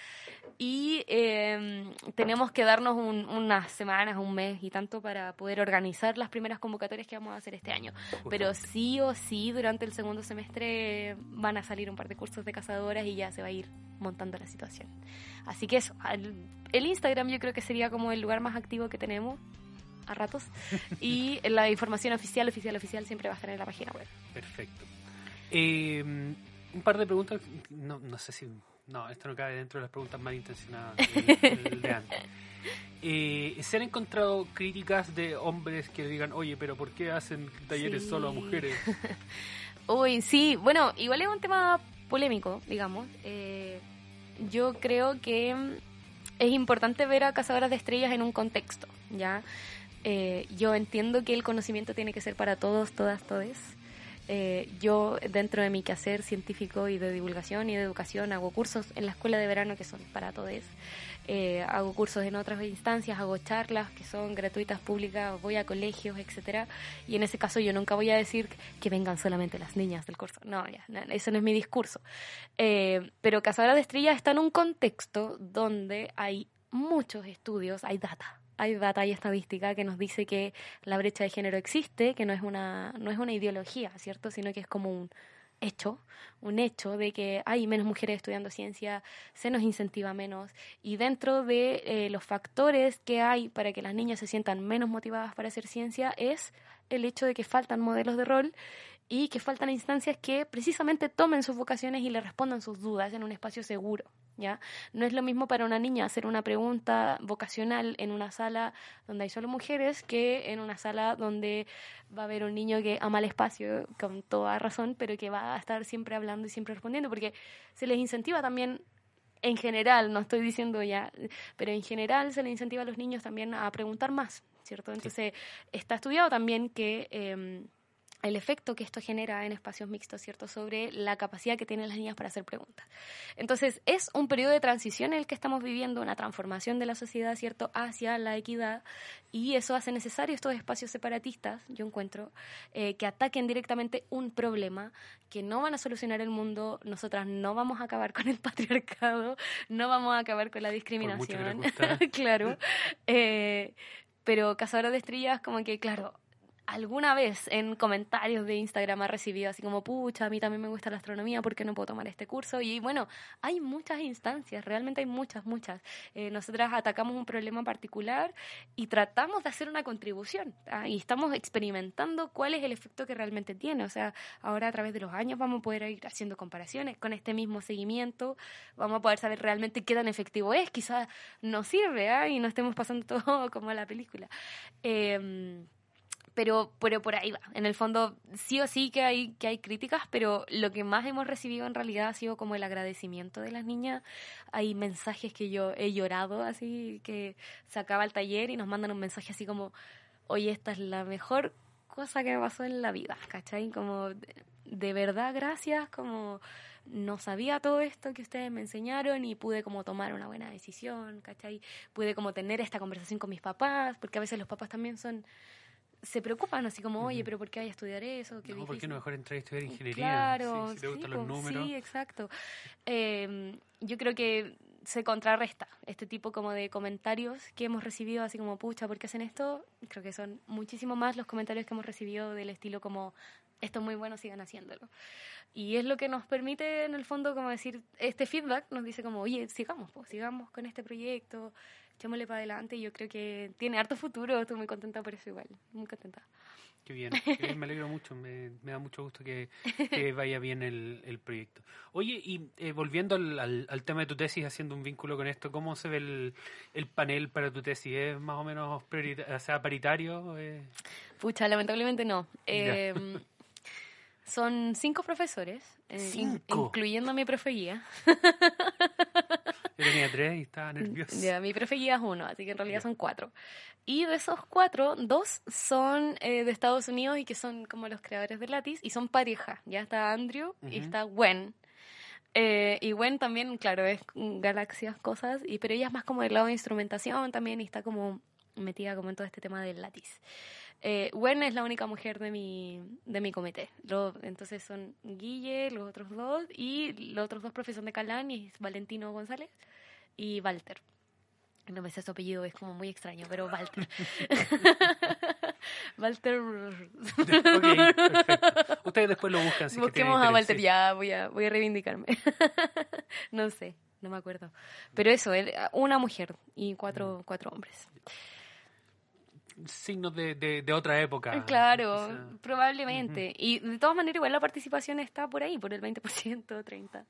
Y eh, tenemos que darnos un- unas semanas, un mes y tanto para poder organizar las primeras convocatorias que vamos a hacer este año. Pero sí o sí, durante el segundo semestre van a salir un par de cursos de cazadoras y ya se va a ir montando la situación. Así que eso, al- el Instagram yo creo que sería como el lugar más activo que tenemos a ratos. Y la información oficial, oficial, oficial siempre va a estar en la página web. Perfecto. Eh, un par de preguntas, no, no sé si... No, esto no cabe dentro de las preguntas malintencionadas del- del de antes. Eh, ¿Se han encontrado críticas de hombres que digan, oye, pero ¿por qué hacen talleres Sí. solo a mujeres? (laughs) Uy, sí, bueno, igual es un tema polémico, digamos. Eh, yo creo que mm, es importante ver a Cazadoras de Estrellas en un contexto, ¿ya? Eh, yo entiendo que el conocimiento tiene que ser para todos, todas, todes. Eh, yo, dentro de mi quehacer científico y de divulgación y de educación, hago cursos en la escuela de verano que son para todos. Eh, hago cursos en otras instancias, hago charlas que son gratuitas, públicas, voy a colegios, etcétera. Y en ese caso yo nunca voy a decir que vengan solamente las niñas del curso. No, ya, no, eso no es mi discurso. Eh, pero Cazadora de Estrellas está en un contexto donde hay muchos estudios, hay data. Hay y estadística que nos dice que la brecha de género existe, que no es una, no es una ideología, ¿cierto? Sino que es como un hecho, un hecho de que hay menos mujeres estudiando ciencia, se nos incentiva menos y dentro de eh, los factores que hay para que las niñas se sientan menos motivadas para hacer ciencia es el hecho de que faltan modelos de rol y que faltan instancias que precisamente tomen sus vocaciones y le respondan sus dudas en un espacio seguro. ¿Ya? No es lo mismo para una niña hacer una pregunta vocacional en una sala donde hay solo mujeres que en una sala donde va a haber un niño que ama el espacio con toda razón, pero que va a estar siempre hablando y siempre respondiendo, porque se les incentiva también en general, no estoy diciendo ya, pero en general se les incentiva a los niños también a preguntar más, ¿cierto? Entonces, está estudiado también que eh, el efecto que esto genera en espacios mixtos, ¿cierto? Sobre la capacidad que tienen las niñas para hacer preguntas. Entonces, es un periodo de transición en el que estamos viviendo, una transformación de la sociedad, ¿cierto?, hacia la equidad, y eso hace necesario estos espacios separatistas, yo encuentro, eh, que ataquen directamente un problema, que no van a solucionar el mundo, nosotras no vamos a acabar con el (laughs) patriarcado, no vamos a acabar con la discriminación, (laughs) claro, eh, pero Cazadora de Estrellas, como que, claro, alguna vez en comentarios de Instagram ha recibido así como, pucha, a mí también me gusta la astronomía, ¿por qué no puedo tomar este curso? Y bueno, hay muchas instancias, realmente hay muchas, muchas. Eh, nosotras atacamos un problema particular y tratamos de hacer una contribución. ¿ah? Y estamos experimentando cuál es el efecto que realmente tiene. O sea, ahora a través de los años vamos a poder ir haciendo comparaciones con este mismo seguimiento, vamos a poder saber realmente qué tan efectivo es. Quizás nos sirve ¿ah? y no estemos pasando (laughs) todo como la película. Eh, pero, pero por ahí va. En el fondo, sí o sí que hay, que hay críticas, pero lo que más hemos recibido en realidad ha sido como el agradecimiento de las niñas. Hay mensajes que yo he llorado, así que se acaba el taller y nos mandan un mensaje así como, oye, esta es la mejor cosa que me pasó en la vida, ¿cachai? Como, de, verdad, gracias, como no sabía todo esto que ustedes me enseñaron y pude como tomar una buena decisión, ¿cachai? Pude como tener esta conversación con mis papás, porque a veces los papás también son se preocupan así como, oye, pero ¿por qué hay a estudiar eso? Qué No, ¿por qué difícil". no mejor entrar a estudiar ingeniería? Claro, Sí, si te gustan sí, los po, números. Sí, exacto. Eh, yo creo que se contrarresta este tipo como de comentarios que hemos recibido, así como, pucha, ¿por qué hacen esto? Creo que son muchísimo más los comentarios que hemos recibido del estilo como, esto es muy bueno, sigan haciéndolo. Y es lo que nos permite, en el fondo, como decir, este feedback nos dice como, oye, sigamos, pues, sigamos con este proyecto, echémosle para adelante. Y yo creo que tiene harto futuro, estoy muy contenta por eso igual, muy contenta. Qué bien, qué bien, me alegro mucho, me, me da mucho gusto que, que (laughs) vaya bien el, el proyecto. Oye, y eh, volviendo al, al, al tema de tu tesis, haciendo un vínculo con esto, ¿cómo se ve el, el panel para tu tesis? ¿Es más o menos o sea, paritario? Eh, Pucha, lamentablemente no. Eh, son cinco profesores, eh, in- Cinco. incluyendo a mi profe guía. (laughs) yo tenía tres y estaba nervioso. Ya, mi profe guía es uno, así que en realidad Ya. son cuatro. Y de esos cuatro, dos son eh, de Estados Unidos y que son como los creadores de Lattice y son pareja. Ya está Andrew y está Gwen. Eh, y Gwen también, claro, es galaxias, cosas, y, pero ella es más como del lado de instrumentación también y está como metida como en todo este tema del Lattice. Eh, Gwen es la única mujer de mi, de mi comité. Lo- entonces son Guille, los otros dos, y los otros dos profes son de Calán, y es Valentino González y Walter. No me sé su apellido, es como muy extraño, pero Walter. (laughs) Walter. ok, perfecto. Ustedes después lo buscan. Si Busquemos a Walter, ya voy a, voy a reivindicarme. (laughs) no sé, no me acuerdo. Pero eso, una mujer y Mm. cuatro, cuatro hombres. Signos de, de, de otra época. Claro, quizá. probablemente. Y de todas maneras, igual la participación está por ahí, por el 20%, 30%. Ujú.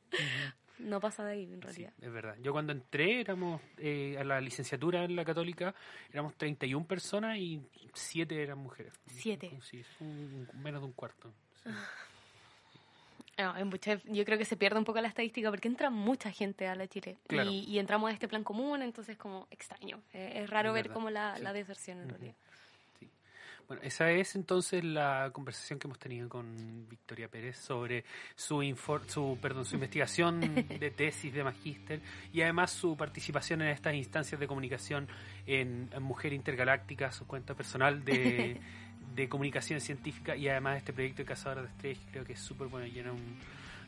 no pasa de ahí en Sí, realidad. es verdad. Yo cuando entré éramos eh, a la licenciatura en la católica, éramos 31 personas y 7 eran mujeres. Siete. Sí, es un- menos de un cuarto. sí. No, en Buchef yo creo que se pierde un poco la estadística porque entra mucha gente a la Chile Claro. y, y entramos a este plan común, entonces como extraño. Eh, es raro Es ver como la, sí. la deserción en Ujú. realidad. Bueno, esa es entonces la conversación que hemos tenido con Victoria Pérez sobre su infor- su perdón, su (laughs) investigación (laughs) de tesis de magíster y además su participación en estas instancias de comunicación en, en Mujer Intergaláctica, su cuenta personal de, (laughs) de comunicación científica y además este proyecto de Cazadora de Estrellas creo que es súper bueno y llena un,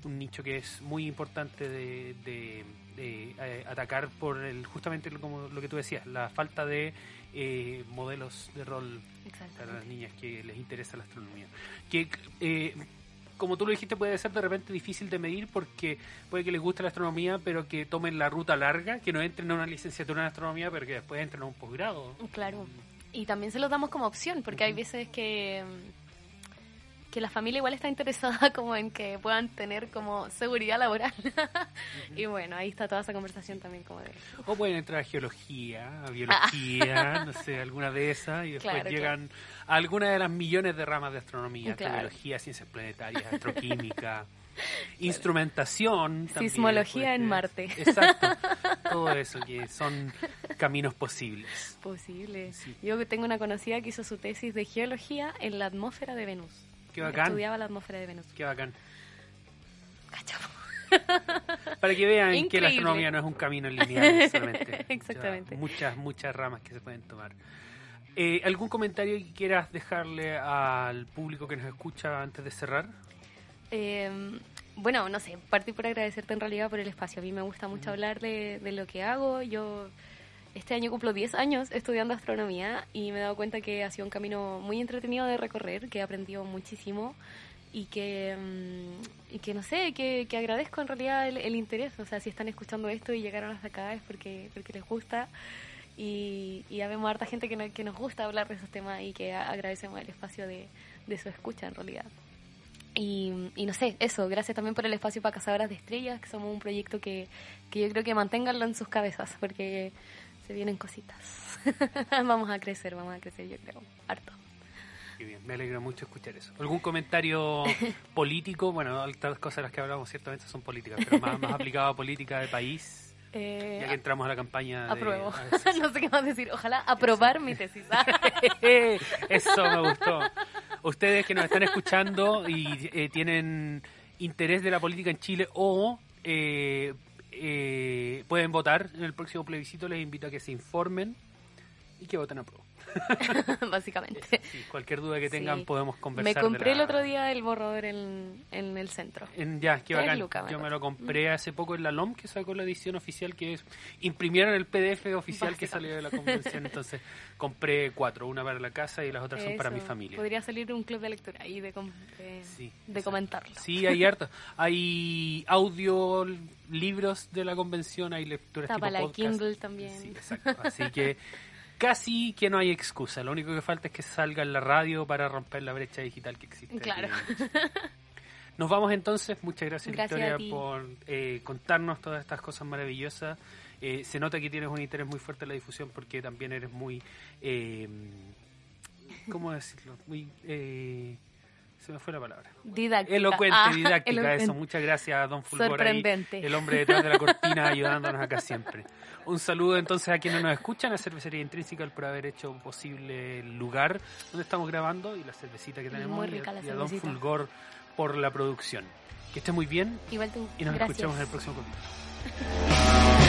un nicho que es muy importante de, de- de, eh, atacar por el justamente lo- como lo que tú decías, la falta de eh, modelos de rol para las niñas que les interesa la astronomía. Que, eh, como tú lo dijiste, puede ser de repente difícil de medir porque puede que les guste la astronomía, pero que tomen la ruta larga, que no entren a una licenciatura en astronomía, pero que después entren a un posgrado. Claro. Y también se los damos como opción, porque hay veces que, mm, que la familia igual está interesada (laughs) como en que puedan tener como seguridad laboral. (laughs) y bueno, ahí está toda esa conversación también como de... O pueden entrar a geología, a biología, no sé, alguna de esas, y después Claro, llegan a alguna de las millones de ramas de astronomía, Claro. biología, ciencias planetarias, astroquímica, (laughs) instrumentación. también Sismología en. Marte. Exacto, (laughs) todo eso, que son caminos posibles. Posible. Sí. Yo tengo una conocida que hizo su tesis de geología en la atmósfera de Venus. Qué bacán. Estudiaba la atmósfera de Venus. Qué bacán. (laughs) Para que vean que la astronomía no es un camino lineal (laughs) solamente. Exactamente. Muchas, muchas ramas que se pueden tomar. Eh, ¿Algún comentario que quieras dejarle al público que nos escucha antes de cerrar? Eh, bueno, no sé, partí por agradecerte en realidad por el espacio. A mí me gusta mucho hablar de, de lo que hago. Yo este año cumplo 10 años estudiando astronomía y me he dado cuenta que ha sido un camino muy entretenido de recorrer, que he aprendido muchísimo y que, y que no sé, que, que agradezco en realidad el, el interés. O sea, si están escuchando esto y llegaron hasta acá es porque, porque les gusta. Y, y ya vemos harta gente que, no- que nos gusta hablar de esos temas y que agradecemos el espacio de, de su escucha en realidad. Y, y no sé, eso, gracias también por el espacio para Cazadoras de Estrellas, que somos un proyecto que, que yo creo que manténganlo en sus cabezas, porque se vienen cositas. (laughs) vamos a crecer, vamos a crecer, yo creo, harto. Qué bien, me alegra mucho escuchar eso. ¿Algún comentario (laughs) político? Bueno, otras cosas de las que hablamos ciertamente son políticas, pero más, más aplicado a política de país, Eh, ya que entramos a la campaña apruebo. a ver, sí, (laughs) no sé qué más decir, ojalá aprobar mi tesis. (laughs) (laughs) Eso me gustó. Ustedes que nos están escuchando y eh, tienen interés de la política en Chile o eh, eh, pueden votar en el próximo plebiscito, les invito a que se informen y que voten a prueba. (laughs) (laughs) Básicamente. Sí, cualquier duda que tengan Sí. podemos Me conversar. de compré el la- otro día el borrador en, en el centro. En, ya, qué bacán. lucas me Yo me lo compré hace poco en la LOM, que sacó la edición oficial, que es imprimieron el PDF oficial que salió de la convención. Entonces compré cuatro, una para la casa y las otras son para mi Eso, familia. Podría salir un club de lectura y de, com- de, Sí, de comentarlo. Sí, hay harto. Hay audio, libros de la convención, hay lecturas Está tipo para la podcast. Kindle también. Sí, exacto. Así que (laughs) casi que no hay excusa. Lo único que falta es que salga en la radio para romper la brecha digital que existe. Claro. Chile. Nos vamos entonces. Muchas gracias, Gracias Victoria, por eh, contarnos todas estas cosas maravillosas. Eh, se nota que tienes un interés muy fuerte en la difusión porque también eres muy... Eh, ¿Cómo decirlo? Muy... se me fue la palabra. Didáctica. Elocuente, Ah, didáctica, elocuente. eso. Muchas gracias a Don Fulgor ahí, Sorprendente. el hombre detrás de la cortina ayudándonos acá siempre. Un saludo entonces a quienes nos escuchan, a Cervecería Intrínseca por haber hecho posible el lugar donde estamos grabando y la cervecita que tenemos Muy y a- rica la y a, Don. Fulgor por la producción. Que esté muy bien Igual tú. y nos Gracias. escuchamos en el próximo capítulo.